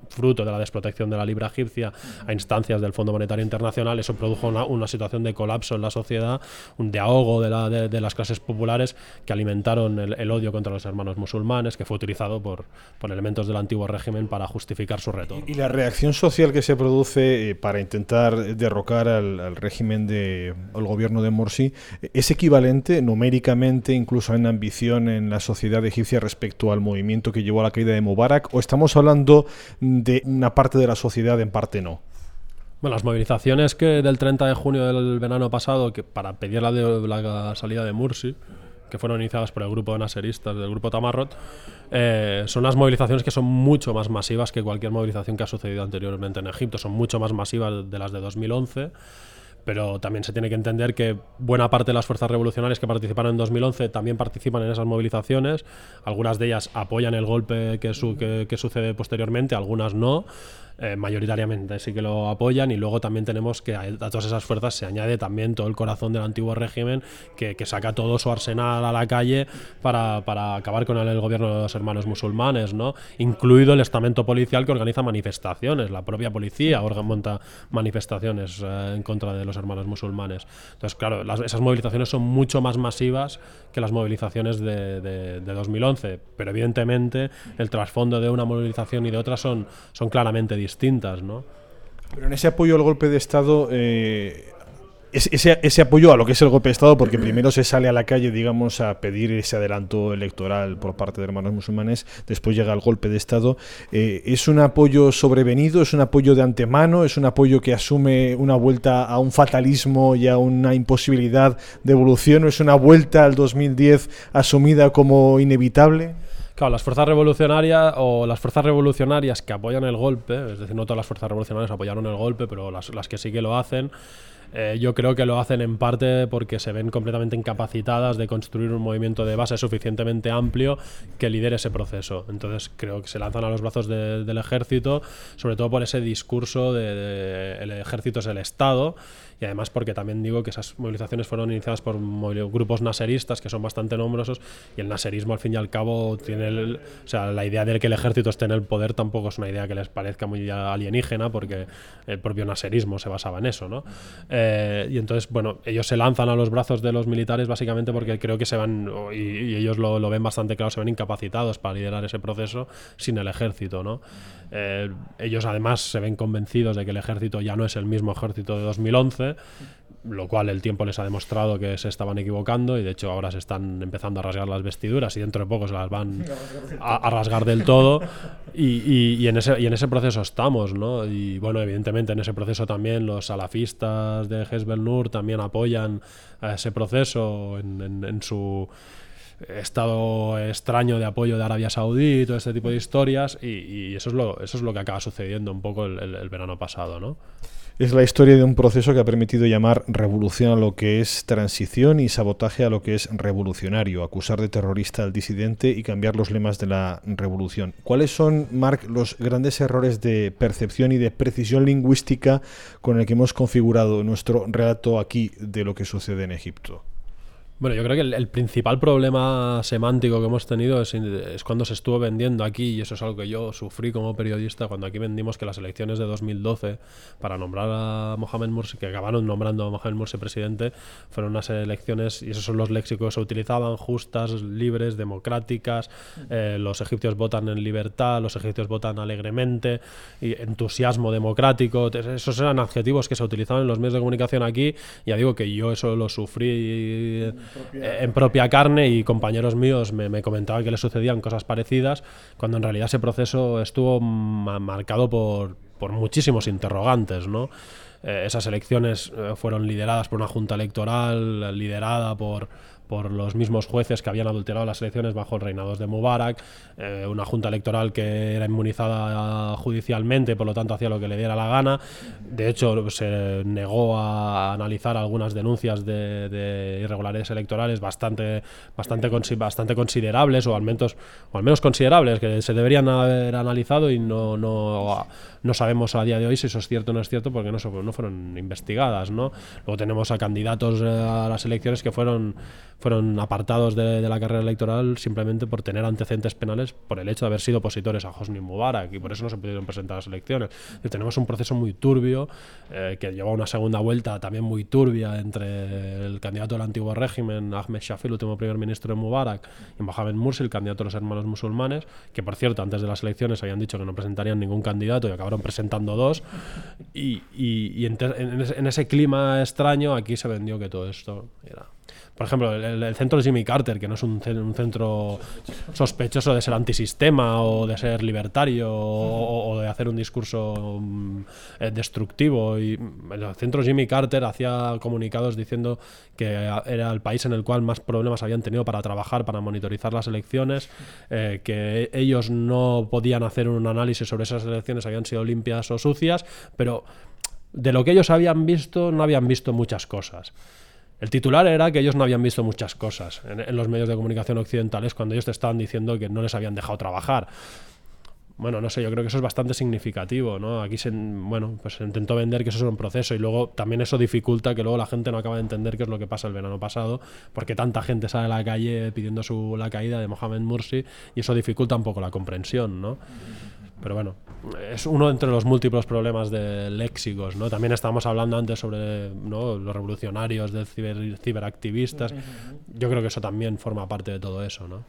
fruto de la desprotección de la libra egipcia a instancias del Fondo Monetario Internacional, eso produjo una, una situación de colapso en la sociedad, un de ahogo de, la, de, las clases populares que alimentaron el, odio contra los hermanos musulmanes, que fue utilizado por, elementos del antiguo régimen para justificar su reto. Y, la reacción social que se produce eh, para intentar derrocar al, régimen de al gobierno de Morsi es equivalente numéricamente, incluso en ambición en la sociedad egipcia respecto al movimiento que llevó a la caída de Mubarak, o estamos hablando de una parte de la sociedad, en parte no. Bueno, las movilizaciones que del 30 de junio del verano pasado, que para pedir la, de, la salida de Mursi, que fueron iniciadas por el grupo de naseristas del grupo Tamarrot, eh, son las movilizaciones que son mucho más masivas que cualquier movilización que ha sucedido anteriormente en Egipto. Son mucho más masivas de las de 2011 pero también se tiene que entender que buena parte de las fuerzas revolucionarias que participaron en 2011 también participan en esas movilizaciones. Algunas de ellas apoyan el golpe que sucede posteriormente, algunas no. Eh, mayoritariamente sí que lo apoyan y luego también tenemos que a, todas esas fuerzas se añade también todo el corazón del antiguo régimen que, saca todo su arsenal a la calle para, para acabar con el, gobierno de los hermanos musulmanes, ¿no? incluido el estamento policial que organiza manifestaciones, la propia policía monta manifestaciones eh, en contra de los hermanos musulmanes. Entonces, claro, esas movilizaciones son mucho más masivas que las movilizaciones de, de, de 2011, pero evidentemente el trasfondo de una movilización y de otra son, son claramente distintos distintas, ¿no? Pero en ese apoyo al golpe de Estado, eh, ese, ese, apoyo a lo que es el golpe de Estado, porque primero se sale a la calle, digamos, a pedir ese adelanto electoral por parte de hermanos musulmanes, después llega el golpe de Estado, eh, ¿es un apoyo sobrevenido, es un apoyo de antemano, es un apoyo que asume una vuelta a un fatalismo y a una imposibilidad de evolución, o es una vuelta al 2010 asumida como inevitable? Claro, las fuerzas revolucionarias o las fuerzas revolucionarias que apoyan el golpe, es decir, no todas las fuerzas revolucionarias apoyaron el golpe, pero las, las que sí que lo hacen, Eh, yo creo que lo hacen en parte porque se ven completamente incapacitadas de construir un movimiento de base suficientemente amplio que lidere ese proceso. Entonces creo que se lanzan a los brazos del ejército, sobre todo por ese discurso de, el ejército es el Estado y además porque también digo que esas movilizaciones fueron iniciadas por grupos naseristas que son bastante nombrosos y el naserismo al fin y al cabo tiene el, o sea, la idea de que el ejército esté en el poder tampoco es una idea que les parezca muy alienígena porque el propio naserismo se basaba en eso, ¿no? Y entonces, bueno, ellos se lanzan a los brazos de los militares básicamente porque creo que se van, y, ellos lo, lo, ven bastante claro, se ven incapacitados para liderar ese proceso sin el ejército, ¿no? Eh, ellos además se ven convencidos de que el ejército ya no es el mismo ejército de 2011, lo cual el tiempo les ha demostrado que se estaban equivocando y de hecho ahora se están empezando a rasgar las vestiduras y dentro de poco se las van a, rasgar del todo y, en ese, y en ese proceso estamos, ¿no? Y bueno, evidentemente en ese proceso también los salafistas de Hezbollah Nur también apoyan a ese proceso en su estado extraño de apoyo de Arabia Saudí y todo este tipo de historias y, eso, es lo, eso es lo que acaba sucediendo un poco el, verano pasado, ¿no? Es la historia de un proceso que ha permitido llamar revolución a lo que es transición y sabotaje a lo que es revolucionario, acusar de terrorista al disidente y cambiar los lemas de la revolución. ¿Cuáles son, Mark, los grandes errores de percepción y de precisión lingüística con el que hemos configurado nuestro relato aquí de lo que sucede en Egipto? Bueno, yo creo que el, principal problema semántico que hemos tenido es, es, cuando se estuvo vendiendo aquí, y eso es algo que yo sufrí como periodista, cuando aquí vendimos que las elecciones de 2012 para nombrar a Mohamed Mursi, que acabaron nombrando a Mohamed Mursi presidente, fueron unas elecciones, y esos son los léxicos que se utilizaban, justas, libres, democráticas, eh, los egipcios votan en libertad, los egipcios votan alegremente, y entusiasmo democrático, esos eran adjetivos que se utilizaban en los medios de comunicación aquí, y ya digo que yo eso lo sufrí eh, en propia carne y compañeros míos me, comentaban que le sucedían cosas parecidas, cuando en realidad ese proceso estuvo marcado por, por muchísimos interrogantes, ¿no? Eh, esas elecciones eh, fueron lideradas por una junta electoral, liderada por por los mismos jueces que habían adulterado las elecciones bajo el reinado de Mubarak, eh, una junta electoral que era inmunizada judicialmente, por lo tanto hacía lo que le diera la gana. De hecho, se negó a analizar algunas denuncias de, irregularidades electorales bastante, bastante, bastante considerables, o al, menos, o al menos considerables, que se deberían haber analizado y no, no, no sabemos a día de hoy si eso es cierto o no es cierto porque no, no fueron investigadas. ¿no? Luego tenemos a candidatos eh, a las elecciones que fueron fueron apartados de, la carrera electoral simplemente por tener antecedentes penales por el hecho de haber sido opositores a Hosni Mubarak y por eso no se pudieron presentar a las elecciones. Y tenemos un proceso muy turbio eh, que lleva una segunda vuelta también muy turbia entre el candidato del antiguo régimen, Ahmed Shafi, el último primer ministro de Mubarak, y Mohamed Mursi, el candidato de los hermanos musulmanes, que por cierto antes de las elecciones habían dicho que no presentarían ningún candidato y acabaron presentando dos. Y, y, en ese clima extraño aquí se vendió que todo esto era por ejemplo, el, centro Jimmy Carter, que no es un, centro sospechoso de ser antisistema o de ser libertario o, de hacer un discurso mm, eh, destructivo. Y el centro Jimmy Carter hacía comunicados diciendo que era el país en el cual más problemas habían tenido para trabajar, para monitorizar las elecciones, eh, que ellos no podían hacer un análisis sobre esas elecciones, habían sido limpias o sucias, pero de lo que ellos habían visto, no habían visto muchas cosas. El titular era que ellos no habían visto muchas cosas en, los medios de comunicación occidentales cuando ellos te estaban diciendo que no les habían dejado trabajar. Bueno, no sé, yo creo que eso es bastante significativo, ¿no? Aquí se, bueno, pues intentó vender que eso es un proceso y luego también eso dificulta que luego la gente no acaba de entender qué es lo que pasa el verano pasado, porque tanta gente sale a la calle pidiendo su, la caída de Mohamed Mursi y eso dificulta un poco la comprensión, ¿no? Pero bueno, es uno entre los múltiples problemas de léxicos, ¿no? También estábamos hablando antes sobre los revolucionarios, de ciberactivistas. Yo creo que eso también forma parte de todo eso, ¿no?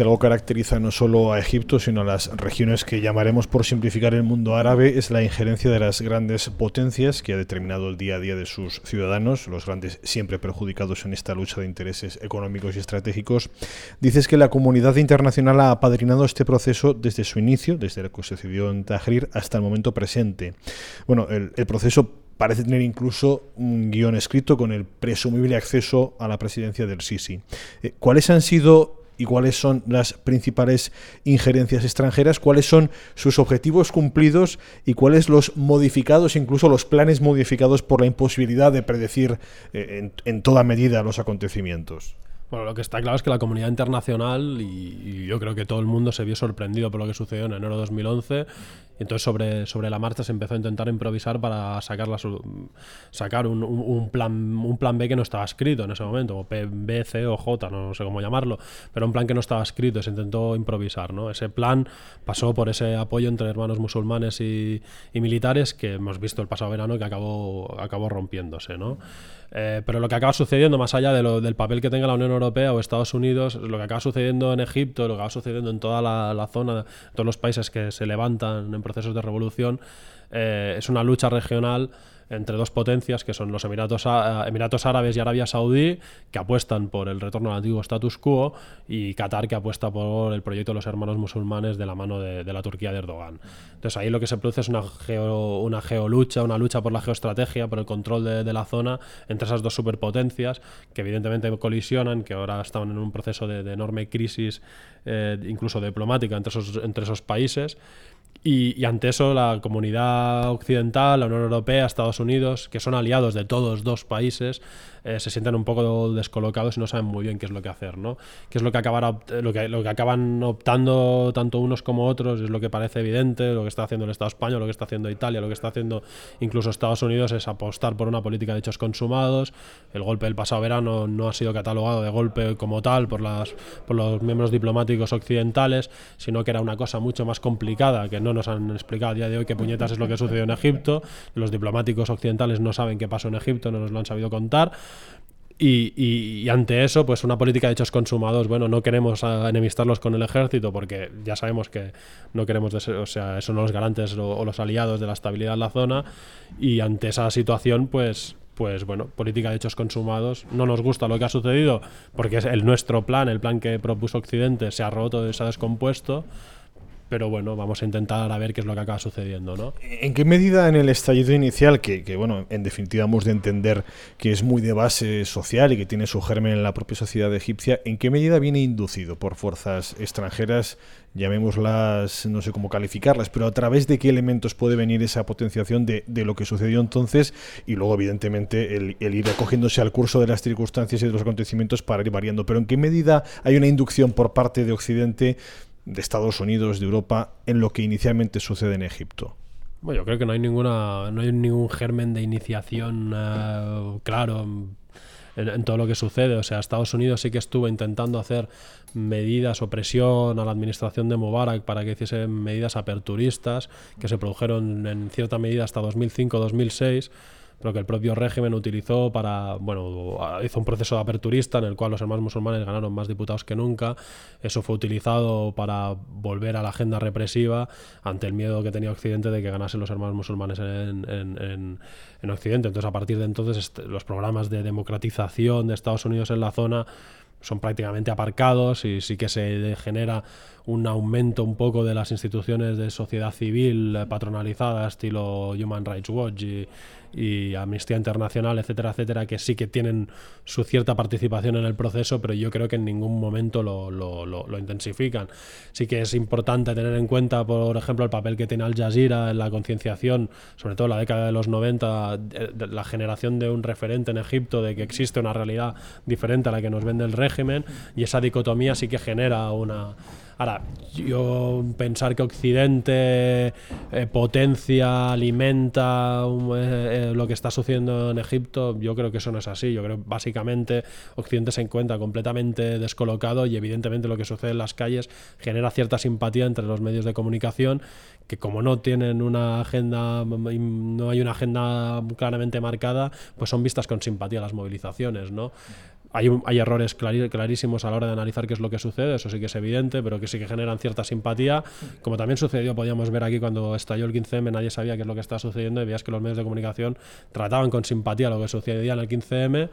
Si algo caracteriza no solo a Egipto, sino a las regiones que llamaremos por simplificar el mundo árabe, es la injerencia de las grandes potencias que ha determinado el día a día de sus ciudadanos, los grandes siempre perjudicados en esta lucha de intereses económicos y estratégicos. Dices que la comunidad internacional ha apadrinado este proceso desde su inicio, desde lo que sucedió en Tahrir, hasta el momento presente. Bueno, el, proceso parece tener incluso un guion escrito con el presumible acceso a la presidencia del Sisi. Eh, ¿Cuáles han sido y cuáles son las principales injerencias extranjeras, cuáles son sus objetivos cumplidos y cuáles los modificados, incluso los planes modificados por la imposibilidad de predecir eh, en, en toda medida los acontecimientos. Bueno, lo que está claro es que la comunidad internacional, y, yo creo que todo el mundo se vio sorprendido por lo que sucedió en enero de 2011, y entonces sobre, sobre la marcha se empezó a intentar improvisar para sacar, la, sacar un, un, plan, un plan B que no estaba escrito en ese momento, o B, C o J, no, sé cómo llamarlo, pero un plan que no estaba escrito, se intentó improvisar. ¿no? Ese plan pasó por ese apoyo entre hermanos musulmanes y, y militares que hemos visto el pasado verano que acabó, acabó rompiéndose. ¿no? Eh, pero lo que acaba sucediendo, más allá de lo, del papel que tenga la Unión Europea o Estados Unidos, lo que acaba sucediendo en Egipto, lo que acaba sucediendo en toda la, zona, todos los países que se levantan en procesos de revolución, eh, es una lucha regional entre dos potencias que son los Emiratos, Emiratos Árabes y Arabia Saudí, que apuestan por el retorno al antiguo status quo, y Qatar, que apuesta por el proyecto de los hermanos musulmanes de la mano de, la Turquía de Erdogan. Entonces ahí lo que se produce es una, geo, una geolucha, una lucha por la geoestrategia, por el control de, la zona entre esas dos superpotencias, que evidentemente colisionan, que ahora están en un proceso de, enorme crisis, eh, incluso diplomática, entre esos, entre esos países. Y, ante eso la comunidad occidental, la Unión Europea, Estados Unidos, que son aliados de todos dos países, eh, se sienten un poco descolocados y no saben muy bien qué es lo que hacer, ¿no? Qué es lo que, acabará, lo que, lo que acaban optando tanto unos como otros, es lo que parece evidente, lo que está haciendo el Estado español, lo que está haciendo Italia, lo que está haciendo incluso Estados Unidos es apostar por una política de hechos consumados. El golpe del pasado verano no ha sido catalogado de golpe como tal por, las, por los miembros diplomáticos occidentales, sino que era una cosa mucho más complicada que no nos han explicado a día de hoy qué puñetas es lo que sucedió en Egipto. Los diplomáticos occidentales no saben qué pasó en Egipto, no nos lo han sabido contar. Y, ante eso, pues una política de hechos consumados, bueno, no queremos enemistarlos con el ejército porque ya sabemos que no queremos, o sea, son los garantes o, los aliados de la estabilidad en la zona y ante esa situación, pues pues bueno, política de hechos consumados. No nos gusta lo que ha sucedido porque es el nuestro plan, el plan que propuso Occidente, se ha roto, se ha descompuesto pero bueno, vamos a intentar a ver qué es lo que acaba sucediendo, ¿no? ¿En qué medida en el estallido inicial, que, bueno, en definitiva hemos de entender que es muy de base social y que tiene su germen en la propia sociedad egipcia, ¿en qué medida viene inducido por fuerzas extranjeras, llamémoslas, no sé cómo calificarlas, pero a través de qué elementos puede venir esa potenciación de, lo que sucedió entonces y luego, evidentemente, el, el ir acogiéndose al curso de las circunstancias y de los acontecimientos para ir variando? Pero ¿en qué medida hay una inducción por parte de Occidente? De Estados Unidos, de Europa, en lo que inicialmente sucede en Egipto? Bueno, yo creo que no hay ninguna, no hay ningún germen de iniciación eh, claro en, todo lo que sucede. O sea, Estados Unidos sí que estuvo intentando hacer medidas o presión a la administración de Mubarak para que hiciese medidas aperturistas que se produjeron en cierta medida hasta 2005-2006 pero que el propio régimen utilizó para, bueno, hizo un proceso aperturista en el cual los hermanos musulmanes ganaron más diputados que nunca. Eso fue utilizado para volver a la agenda represiva ante el miedo que tenía Occidente de que ganasen los hermanos musulmanes en, en, en Occidente. Entonces, a partir de entonces, este, los programas de democratización de Estados Unidos en la zona son prácticamente aparcados y sí que se genera un aumento un poco de las instituciones de sociedad civil patronalizada, estilo Human Rights Watch y, y Amnistía Internacional, etcétera, etcétera, que sí que tienen su cierta participación en el proceso, pero yo creo que en ningún momento lo, lo, lo, intensifican. Sí que es importante tener en cuenta, por ejemplo, el papel que tiene Al Jazeera en la concienciación, sobre todo en la década de los 90, la generación de un referente en Egipto de que existe una realidad diferente a la que nos vende el régimen, y esa dicotomía sí que genera una Ahora, yo pensar que Occidente eh, potencia, alimenta eh, eh, lo que está sucediendo en Egipto, yo creo que eso no es así. Yo creo que básicamente Occidente se encuentra completamente descolocado y evidentemente lo que sucede en las calles genera cierta simpatía entre los medios de comunicación que como no tienen una agenda, no hay una agenda claramente marcada, pues son vistas con simpatía las movilizaciones, ¿no? Hay, hay errores clarísimos a la hora de analizar qué es lo que sucede, eso sí que es evidente, pero que sí que generan cierta simpatía, como también sucedió, podíamos ver aquí cuando estalló el 15M, nadie sabía qué es lo que estaba sucediendo y veías que los medios de comunicación trataban con simpatía lo que sucedía en el 15M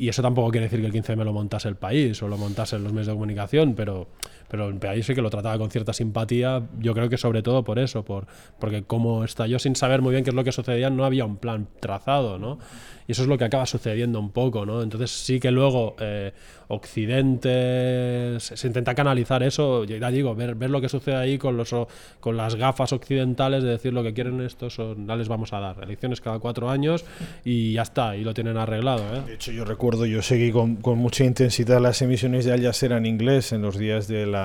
y eso tampoco quiere decir que el 15M lo montase el país o lo montase los medios de comunicación, pero, pero país sí que lo trataba con cierta simpatía, yo creo que sobre todo por eso, por, porque como estalló sin saber muy bien qué es lo que sucedía, no había un plan trazado, ¿no? Y eso es lo que acaba sucediendo un poco, ¿no? Entonces sí que luego eh, Occidente se, intenta canalizar eso, ya digo, ver, ver lo que sucede ahí con, los, con las gafas occidentales de decir lo que quieren estos, no les vamos a dar. Elecciones cada cuatro años y ya está, y lo tienen arreglado. ¿eh? De hecho, yo recuerdo, yo seguí con, con, mucha intensidad las emisiones de Al Jazeera en inglés en los días de la,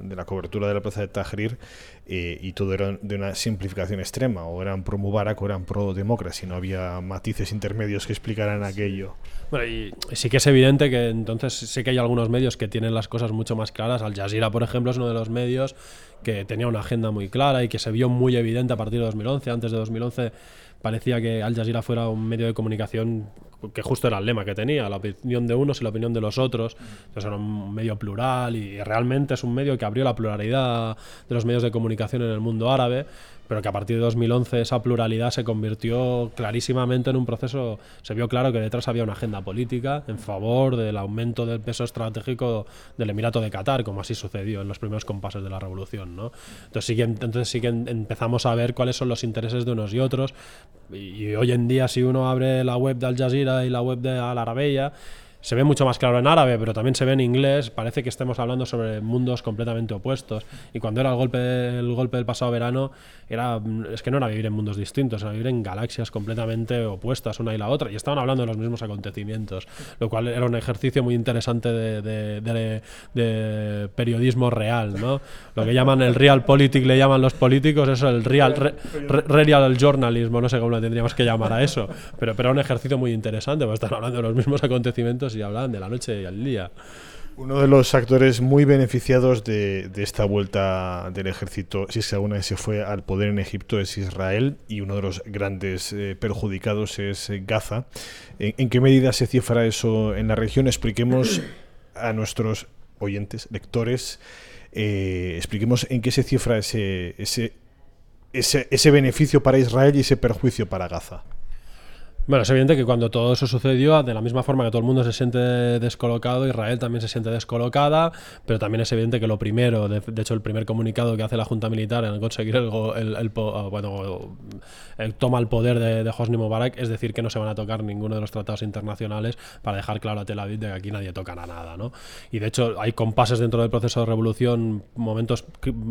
de la cobertura de la plaza de Tahrir eh, y todo era de una simplificación extrema, o eran pro Mubarak o eran pro democracia, no había matices intermedios que explicaran aquello. Bueno, y sí que es evidente que entonces sé que hay algunos medios que tienen las cosas mucho más claras. Al Jazeera, por ejemplo, es uno de los medios que tenía una agenda muy clara y que se vio muy evidente a partir de 2011. Antes de 2011 parecía que Al Jazeera fuera un medio de comunicación que justo era el lema que tenía, la opinión de unos y la opinión de los otros. Entonces era un medio plural y realmente es un medio que abrió la pluralidad de los medios de comunicación en el mundo árabe pero que a partir de 2011 esa pluralidad se convirtió clarísimamente en un proceso, se vio claro que detrás había una agenda política en favor del aumento del peso estratégico del Emirato de Qatar, como así sucedió en los primeros compases de la revolución. ¿no? Entonces, sí que, entonces sí que empezamos a ver cuáles son los intereses de unos y otros, y, hoy en día si uno abre la web de Al Jazeera y la web de Al Arabiya, se ve mucho más claro en árabe, pero también se ve en inglés. Parece que estemos hablando sobre mundos completamente opuestos. Y cuando era el golpe, el golpe del pasado verano, era, es que no era vivir en mundos distintos, era vivir en galaxias completamente opuestas una y la otra. Y estaban hablando de los mismos acontecimientos, lo cual era un ejercicio muy interesante de, periodismo real, ¿no? Lo que llaman el real politic, le llaman los políticos, eso, el real, real journalismo, no sé cómo lo tendríamos que llamar a eso. Pero, pero era un ejercicio muy interesante, porque están hablando de los mismos acontecimientos y hablaban de la noche y al día. Uno de los actores muy beneficiados de, esta vuelta del ejército, si es alguna vez se fue al poder en Egipto, es Israel y uno de los grandes eh, perjudicados es eh, Gaza. ¿En, qué medida se cifra eso en la región? Expliquemos a nuestros oyentes, lectores, eh, expliquemos en qué se cifra ese, ese, ese beneficio para Israel y ese perjuicio para Gaza. Bueno, es evidente que cuando todo eso sucedió, de la misma forma que todo el mundo se siente descolocado, Israel también se siente descolocada, pero también es evidente que lo primero, de, hecho el primer comunicado que hace la Junta Militar en conseguir el, el, ah, bueno, el toma el poder de, de Hosni Mubarak es decir que no se van a tocar ninguno de los tratados internacionales para dejar claro a Tel Aviv de que aquí nadie tocará nada, ¿no? Y de hecho hay compases dentro del proceso de revolución, momentos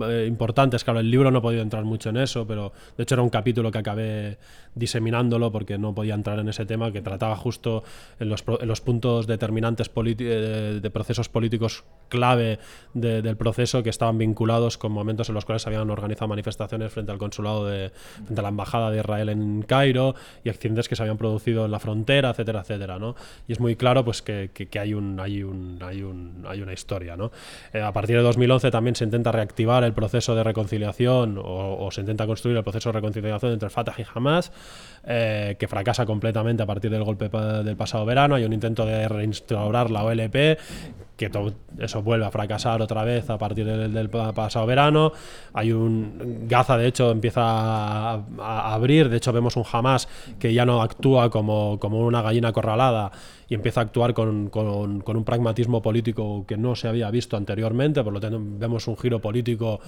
eh, importantes, claro, el libro no ha podido entrar mucho en eso, pero de hecho era un capítulo que acabé diseminándolo porque no podía entrar en ese tema, que trataba justo en los, en los puntos determinantes de, de, procesos políticos clave del proceso que estaban vinculados con momentos en los cuales se habían organizado manifestaciones frente al consulado de frente a la embajada de Israel en Cairo y accidentes que se habían producido en la frontera, etcétera, etcétera, ¿no? Y es muy claro pues que, que, hay un hay un hay un hay una historia, ¿no? Eh, a partir de 2011 también se intenta reactivar el proceso de reconciliación o, o, se intenta construir el proceso de reconciliación entre Fatah y Hamas eh, que fracasa completamente a partir del golpe del pasado verano. Hay un intento de reinstaurar la OLP, que eso vuelve a fracasar otra vez a partir del, pasado verano. Hay un. Gaza, de hecho, empieza a, abrir. De hecho, vemos un Hamas que ya no actúa como, como una gallina acorralada y empieza a actuar con, con, un pragmatismo político que no se había visto anteriormente. Por lo tanto, vemos un giro político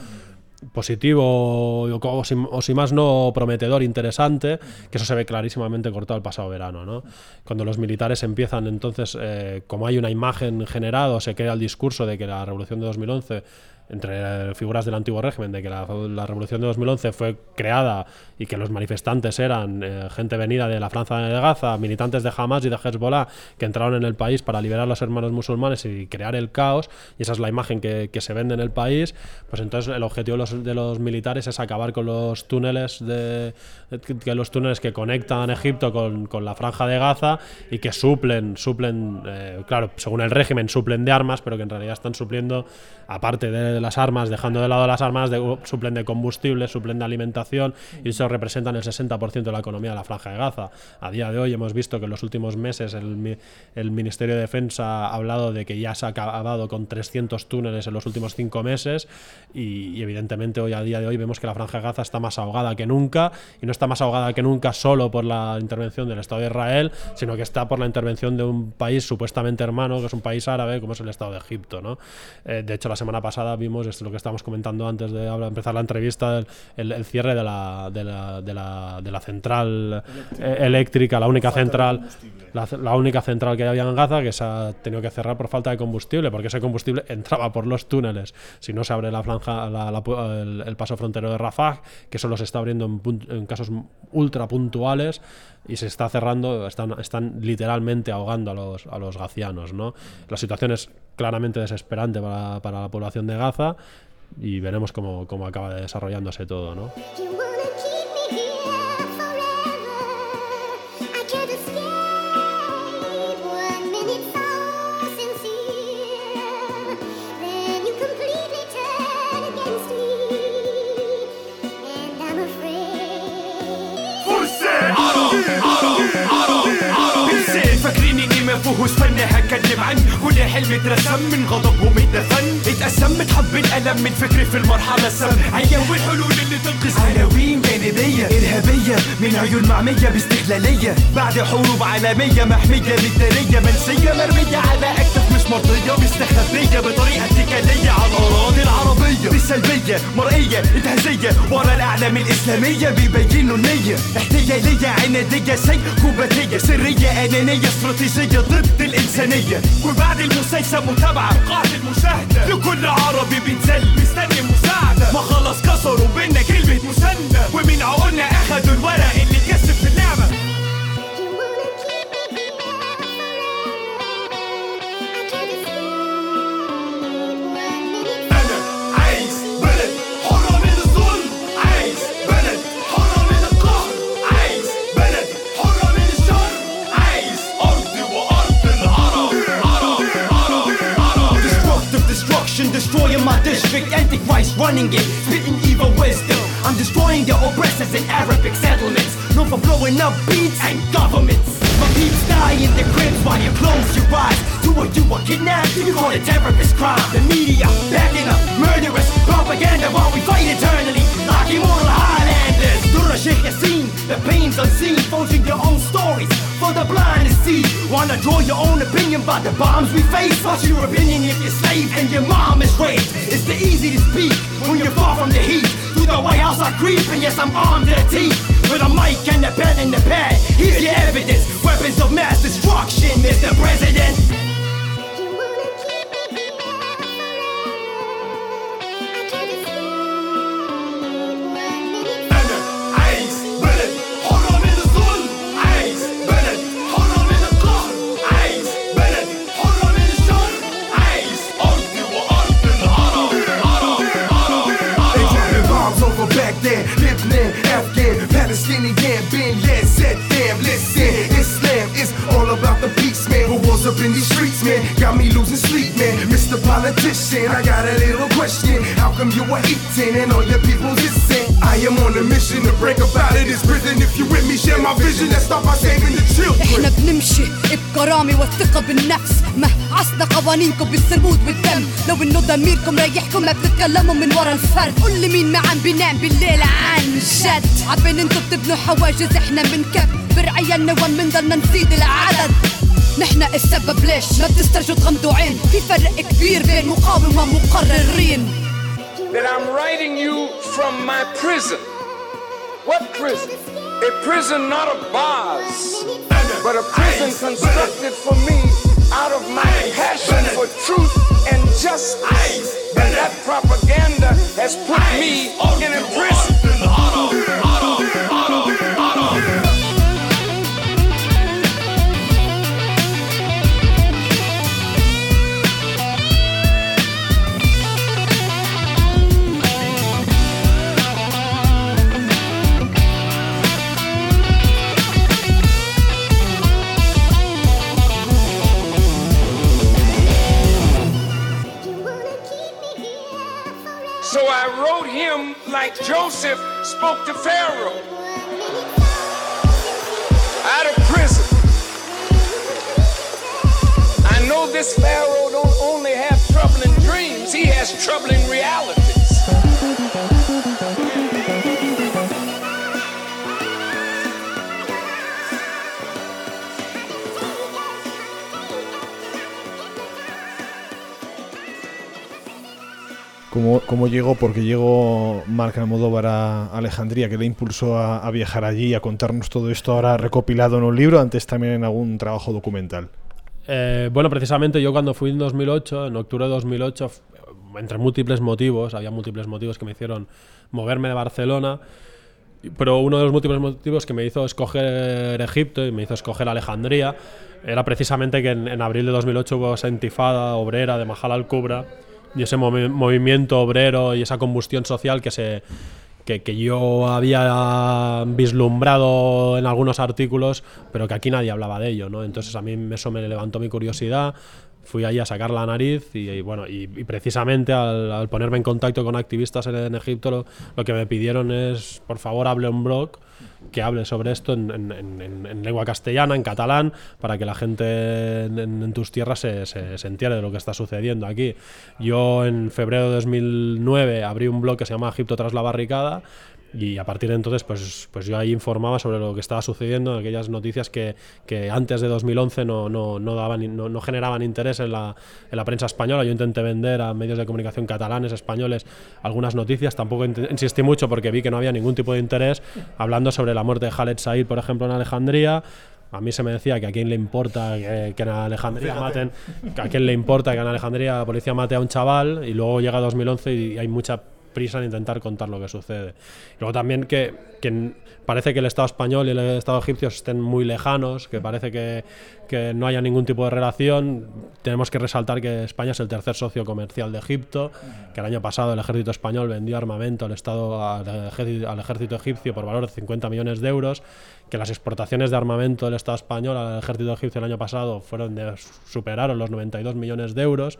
positivo o, si, más no prometedor, interesante, que eso se ve clarísimamente cortado el pasado verano. ¿no? Cuando los militares empiezan, entonces, eh, como hay una imagen generada, se crea el discurso de que la revolución de 2011 entre figuras del antiguo régimen, de que la, revolución de 2011 fue creada y que los manifestantes eran eh, gente venida de la Francia de Gaza, militantes de Hamas y de Hezbollah, que entraron en el país para liberar a los hermanos musulmanes y crear el caos, y esa es la imagen que, se vende en el país, pues entonces el objetivo de los, militares es acabar con los túneles de que los túneles que conectan Egipto con, con, la franja de Gaza y que suplen, suplen, eh, claro, según el régimen, suplen de armas, pero que en realidad están supliendo, aparte de de las armas, dejando de lado las armas, de, suplen de combustible, suplen de alimentación y eso representan el 60% de la economía de la Franja de Gaza. A día de hoy hemos visto que en los últimos meses el, Ministerio de Defensa ha hablado de que ya se ha acabado con 300 túneles en los últimos cinco meses y, evidentemente hoy a día de hoy vemos que la Franja de Gaza está más ahogada que nunca y no está más ahogada que nunca solo por la intervención del Estado de Israel, sino que está por la intervención de un país supuestamente hermano, que es un país árabe, como es el Estado de Egipto. ¿no? Eh, de hecho, la semana pasada vimos esto, lo que estábamos comentando antes de empezar la entrevista, el, cierre de la, de la, de la central eh, eléctrica, la única central, la, única central que había en Gaza, que se ha tenido que cerrar por falta de combustible, porque ese combustible entraba por los túneles. Si no se abre la franja, el, paso frontero de Rafah, que solo se está abriendo en, en casos ultra puntuales, y se está cerrando, están, están literalmente ahogando a los, a los gacianos. ¿no? La situación es claramente desesperante para, para la población de Gaza y veremos cómo, cómo acaba desarrollándose todo. ¿no? فيهوش فن هكلم عن كل حلم اترسم من غضب ومن دفن اتقسم متحب الألم من فكري في المرحلة السبعيه والحلول اللي تنقذ عناوين جانبية إرهابية من عيون معمية باستغلاليه بعد حروب عالمية محمية بالداريه منسية مرمية على اكتاف مش مرضية. مستخبيه بطريقة اتكاليه على الأراضي العربية. بسلبية مرئية إنتهازية. ورا الأعلام الإسلامية بيبينوا النية. احتيالية عناديه سيكوباتيه سرية أنانية استراتيجية الإنسانية. وبعد المسلسل متابعة قاعدة المشاهدة. لكل عربي بيتزل مستني مساعدة. ما خلص كسروا بينا كلمة مسنة. ومن عقولنا أخدوا الورق اللي destroying my district, Antichrist running it, spitting evil wisdom. I'm destroying the oppressors in Arabic settlements, known for blowing up beats and governments. My peeps die in their cribs while you close your eyes. Do what you were kidnapped, you call it terrorist crime. The media backing up murderous propaganda while we fight eternally, like immortal Dura Sheikh Yassin, the pain's unseen, forging your own stories for the blind to see. Wanna draw your own opinion by the bombs we face? What's your opinion if you're slave and your mom is raped? It's the easy to speak when you're far from the heat. Through the White House I creep, and yes, I'm armed to the teeth. With a mic and a pen and a pad, here's your evidence. Weapons of mass destruction, Mr. President. skinny and been led, said damn, listen, Islam is all about the beats, man. Who was up in these streets, man? Got me losing sleep, man. Mr. Politician, I got a little question. How come you are eating and all your people listen? I am on a mission to break up out of this prison. If you with me, share my vision. Let's start by saving the children. إحنا بنمشي بكرامة والثقة بالنفس. ما عصنا قوانينكم بالثبوت والدم. لو إنه ضميركم رايحكم ما بتتكلموا من ورا الفرد. قول لي مين ما عم بينام بالليل عن جد. عبين إنتوا بتبنوا حواجز إحنا بنكبر عيالنا ومنضلنا نزيد العدد. نحن السبب ليش ما بتسترجوا تغمضوا عين؟ في فرق كبير بين مقاومة مقررين That I'm writing you from my prison. What prison? A prison not of bars, but a prison constructed for me out of my passion for truth and justice. And that propaganda has put me in a prison. Like Joseph spoke to Pharaoh out of prison. I know this Pharaoh don't only have troubling dreams, he has troubling realities. ¿Cómo, cómo llegó? Porque llegó Marc Almodóvar a Alejandría, que le impulsó a, viajar allí y a contarnos todo esto ahora recopilado en un libro, antes también en algún trabajo documental. Eh, bueno, precisamente yo cuando fui en 2008, en octubre de 2008, f- entre múltiples motivos, había múltiples motivos que me hicieron moverme de Barcelona, pero uno de los múltiples motivos que me hizo escoger Egipto y me hizo escoger Alejandría era precisamente que en, en abril de 2008 hubo esa intifada obrera de Mahal al-Kubra y ese movi- movimiento obrero y esa combustión social que se que, que yo había vislumbrado en algunos artículos, pero que aquí nadie hablaba de ello, ¿no? Entonces a mí eso me levantó mi curiosidad, fui allí a sacar la nariz y, bueno, y, precisamente al, ponerme en contacto con activistas en, en Egipto, lo, lo que me pidieron es, por favor, hable un blog que hable sobre esto en, en- en- en- en lengua castellana, en catalán, para que la gente en, tus tierras se, se, se de lo que está sucediendo aquí. Yo en febrero de 2009 abrí un blog que se llama Egipto tras la barricada y a partir de entonces pues, pues yo ahí informaba sobre lo que estaba sucediendo, aquellas noticias que, que antes de 2011 no, no, no, daban, no, no generaban interés en la, en la prensa española. Yo intenté vender a medios de comunicación catalanes, españoles, algunas noticias. Tampoco insistí mucho porque vi que no había ningún tipo de interés hablando sobre la muerte de Khaled Said, por ejemplo, en Alejandría. A mí se me decía que a quién le importa que, que en Alejandría maten, que a quién le importa que en Alejandría la policía mate a un chaval y luego llega 2011 y hay mucha prisa en intentar contar lo que sucede. Luego también que, que parece que el Estado español y el Estado egipcio estén muy lejanos, que parece que, que no haya ningún tipo de relación. Tenemos que resaltar que España es el tercer socio comercial de Egipto, que el año pasado el ejército español vendió armamento al, Estado, al, ejército, al ejército egipcio por valor de 50 millones de euros, que las exportaciones de armamento del Estado español al ejército egipcio el año pasado fueron de, superaron los 92 millones de euros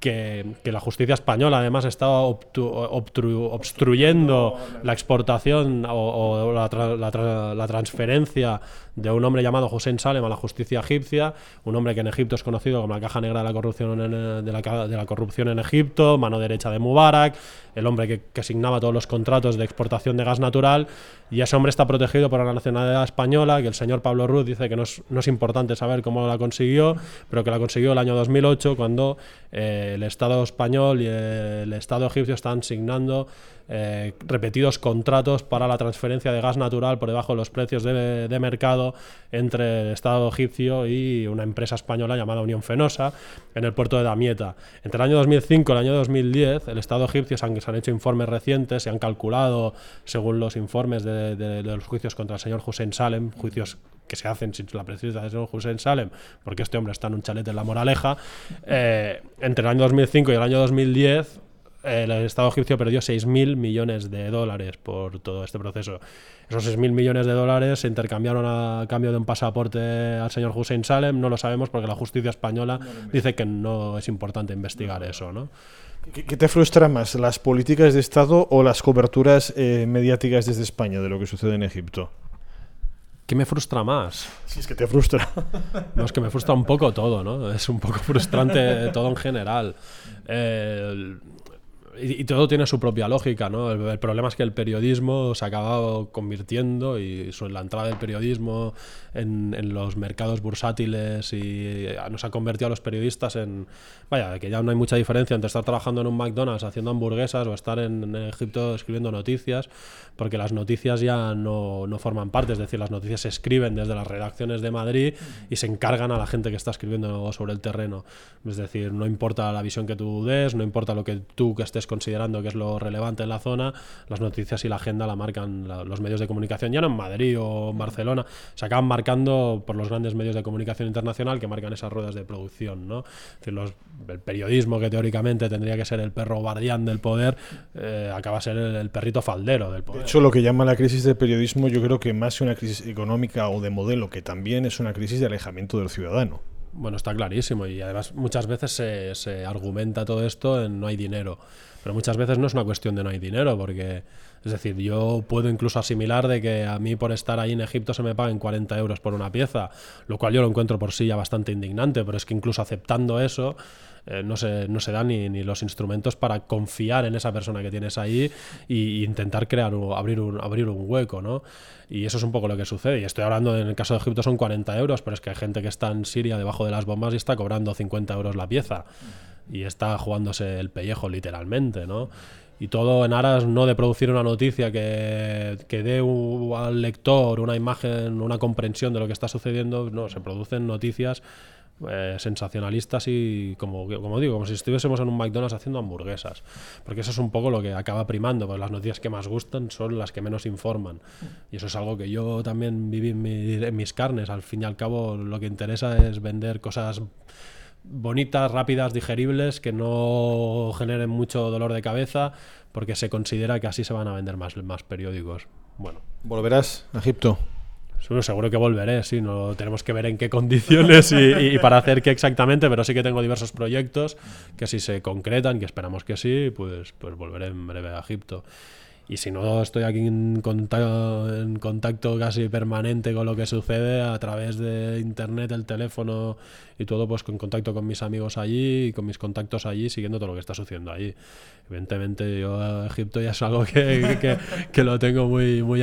que, que la justicia española además estaba obstruyendo la exportación o, o la, tra- la tra- la transferencia de un hombre llamado Hussein Salem a la justicia egipcia, un hombre que en Egipto es conocido como la caja negra de la corrupción en, de la, de la corrupción en Egipto, mano derecha de Mubarak, el hombre que, que asignaba todos los contratos de exportación de gas natural, y ese hombre está protegido por la nacionalidad española, que el señor Pablo Ruz dice que no es, no es importante saber cómo la consiguió, pero que la consiguió el año 2008 cuando eh, el Estado español y el Estado egipcio están asignando eh, repetidos contratos para la transferencia de gas natural por debajo de los precios de, mercado entre el Estado egipcio y una empresa española llamada Unión Fenosa en el puerto de Damieta. Entre el año 2005 y el año 2010, el Estado egipcio se han, se han hecho informes recientes, se han calculado, según los informes de, de- de los juicios contra el señor Hussein Salem, juicios que se hacen sin la presencia del señor Hussein Salem, porque este hombre está en un chalet en La Moraleja, eh, entre el año 2005 y el año 2010 el Estado egipcio perdió 6.000 millones de dólares por todo este proceso. Esos 6.000 millones de dólares se intercambiaron a cambio de un pasaporte al señor Hussein Salem. No lo sabemos porque la justicia española dice que no es importante investigar eso, ¿no? ¿Qué, qué te frustra más, las políticas de Estado o las coberturas eh, mediáticas desde España de lo que sucede en Egipto? ¿Qué me frustra más? Si es que te frustra. No, es que me frustra un poco todo, ¿no? Es un poco frustrante todo en general. Eh, y, y todo tiene su propia lógica, ¿no? El, el problema es que el periodismo se ha acabado convirtiendo y su- la entrada del periodismo en, en los mercados bursátiles y eh, nos ha convertido a los periodistas en... Vaya, que ya no hay mucha diferencia entre estar trabajando en un McDonald's haciendo hamburguesas o estar en, en Egipto escribiendo noticias, porque las noticias ya no, no forman parte, es decir, las noticias se escriben desde las redacciones de Madrid y se encargan a la gente que está escribiendo sobre el terreno. Es decir, no importa la visión que tú des, no importa lo que tú que estés considerando que es lo relevante en la zona, las noticias y la agenda la marcan los medios de comunicación, ya no en Madrid o en Barcelona, se acaban marcando por los grandes medios de comunicación internacional que marcan esas ruedas de producción. ¿no? Los- el periodismo que teóricamente tendría que ser el perro guardián del poder, eh, acaba ser el, el perrito faldero del poder. De hecho, lo que llama la crisis del periodismo, yo creo que más que una crisis económica o de modelo, que también es una crisis de alejamiento del ciudadano. Bueno, está clarísimo y además muchas veces se, se argumenta todo esto en no hay dinero, pero muchas veces no es una cuestión de no hay dinero, porque es decir, yo puedo incluso asimilar de que a mí por estar ahí en Egipto se me paguen 40 euros por una pieza, lo cual yo lo encuentro por sí ya bastante indignante, pero es que incluso aceptando eso, eh, no, se, no se dan ni, ni, los instrumentos para confiar en esa persona que tienes ahí e intentar crear abrir, un, abrir un hueco, ¿no? Y eso es un poco lo que sucede. Y estoy hablando, en el caso de Egipto son 40 euros, pero es que hay gente que está en Siria debajo de las bombas y está cobrando 50 euros la pieza. Y está jugándose el pellejo literalmente, ¿no? y todo en aras no de producir una noticia que, que dé al lector una imagen, una comprensión de lo que está sucediendo, no, se producen noticias eh, sensacionalistas y como, digo, como si estuviésemos en un McDonald's haciendo hamburguesas, porque eso es un poco lo que acaba primando, porque las noticias que más gustan son las que menos informan y eso es algo que yo también viví en mis carnes, al fin y al cabo lo que interesa es vender cosas bonitas, rápidas, digeribles, que no generen mucho dolor de cabeza, porque se considera que así se van a vender más, más periódicos. Bueno. ¿Volverás a Egipto? Seguro que volveré, sí, no tenemos que ver en qué condiciones y, y, para hacer qué exactamente, pero sí que tengo diversos proyectos que si se concretan, que esperamos que sí, pues, pues volveré en breve a Egipto y si no estoy aquí en contacto, en contacto casi permanente con lo que sucede a través de internet, el teléfono y todo, pues con contacto con mis amigos allí y con mis contactos allí, siguiendo todo lo que está sucediendo allí. Evidentemente yo Egipto ya es algo que, que, lo tengo muy, muy,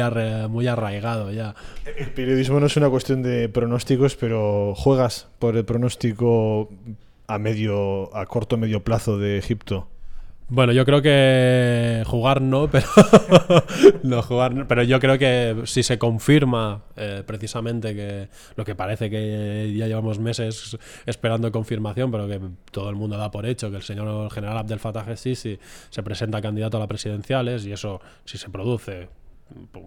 muy arraigado ya. El periodismo no es una cuestión de pronósticos, pero juegas por el pronóstico a medio, a corto medio plazo de Egipto. Bueno, yo creo que jugar no, pero no jugar, pero yo creo que si se confirma eh, precisamente que lo que parece que ya llevamos meses esperando confirmación, pero que todo el mundo da por hecho que el señor general Abdel Fattah Sisi se presenta candidato a las presidenciales y eso si se produce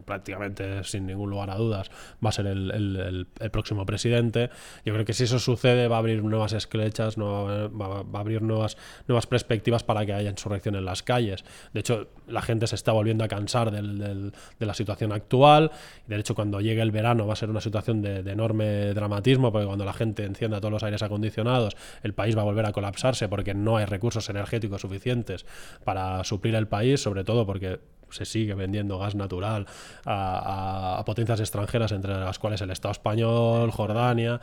prácticamente sin ningún lugar a dudas, va a ser el, el, próximo presidente. Yo creo que si eso sucede va a abrir nuevas esclechas, va, a abrir nuevas, nuevas perspectivas para que haya insurrección en las calles. De hecho, la gente se está volviendo a cansar del, del, de la situación actual. De hecho, cuando llegue el verano va a ser una situación de, de, enorme dramatismo, porque cuando la gente encienda todos los aires acondicionados, el país va a volver a colapsarse porque no hay recursos energéticos suficientes para suplir el país, sobre todo porque se sigue vendiendo gas natural a, potencias extranjeras, entre las cuales el Estado español, Jordania.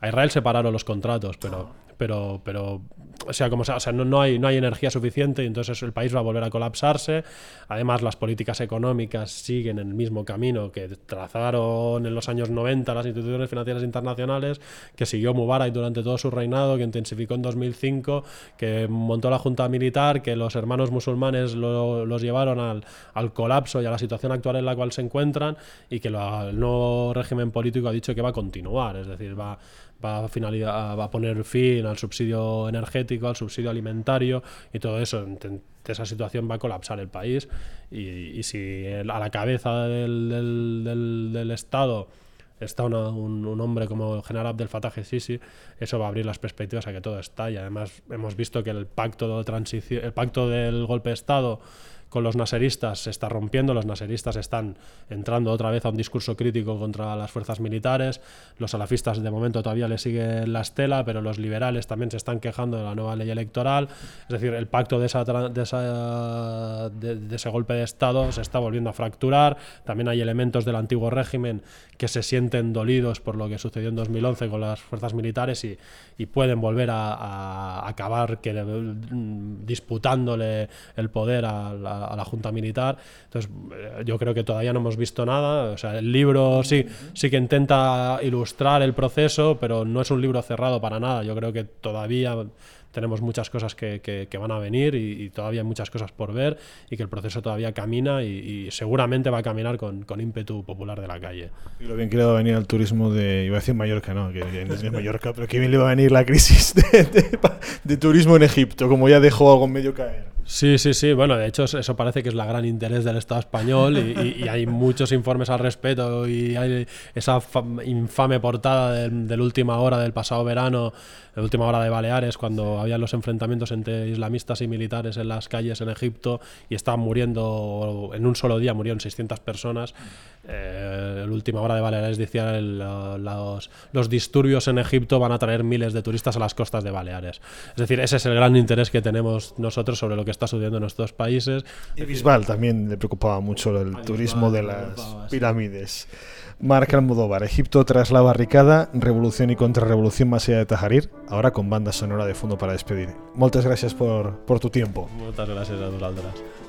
A Israel se pararon los contratos, pero pero, pero o sea, como sea, o sea no, no, hay, no hay energía suficiente y entonces el país va a volver a colapsarse. Además, las políticas económicas siguen en el mismo camino que trazaron en los años 90 las instituciones financieras internacionales, que siguió Mubarak durante todo su reinado, que intensificó en 2005, que montó la Junta Militar, que los hermanos musulmanes lo, los llevaron al, al, colapso y a la situación actual en la cual se encuentran y que el nuevo régimen político ha dicho que va a continuar, es decir, va va a, finalizar, va a poner fin al subsidio energético, al subsidio alimentario y todo eso. Esa situación va a colapsar el país y, si a la cabeza del, del, del, del Estado está una, un, un, hombre como general Abdel Fattah Sisi, eso va a abrir las perspectivas a que todo está. Y además hemos visto que el pacto de transición, el pacto del golpe de Estado con los naseristas se está rompiendo, los naseristas están entrando otra vez a un discurso crítico contra las fuerzas militares, los salafistas de momento todavía le siguen la estela, pero los liberales también se están quejando de la nueva ley electoral, es decir, el pacto de, esa, de, esa, de, de ese golpe de Estado se está volviendo a fracturar, también hay elementos del antiguo régimen que se sienten dolidos por lo que sucedió en 2011 con las fuerzas militares y, y pueden volver a, a acabar que, disputándole el poder a la, a la, Junta Militar. Entonces, eh, yo creo que todavía no hemos visto nada. O sea, el libro sí, sí que intenta ilustrar el proceso, pero no es un libro cerrado para nada. Yo creo que todavía tenemos muchas cosas que, que, que van a venir y, y, todavía hay muchas cosas por ver y que el proceso todavía camina y, y seguramente va a caminar con, con, ímpetu popular de la calle. Y lo bien que le va a venir al turismo de, iba a decir Mallorca, no, que, que es de Mallorca, pero que bien le va a venir la crisis de, de, de turismo en Egipto, como ya dejó algo medio caer. Sí, sí, sí. Bueno, de hecho, eso parece que es la gran interés del Estado español y, hay muchos informes al respecto. Y hay esa infame portada del, del, última hora del pasado verano, la última hora de Baleares, cuando había los enfrentamientos entre islamistas y militares en las calles en Egipto y estaban muriendo, en un solo día murieron 600 personas. Eh, la última hora de Baleares decía los, los disturbios en Egipto van a traer miles de turistas a las costas de Baleares. Es decir, ese es el gran interés que tenemos nosotros sobre lo que está sucediendo en nuestros países. Y Bisbal también le preocupaba mucho el turismo de las pirámides. Marc Almodóvar, Egipto tras la barricada, revolución y contrarrevolución más allá de Tajarir, ahora con banda sonora de fondo para despedir. Muchas gracias por, por tu tiempo. Muchas gracias a.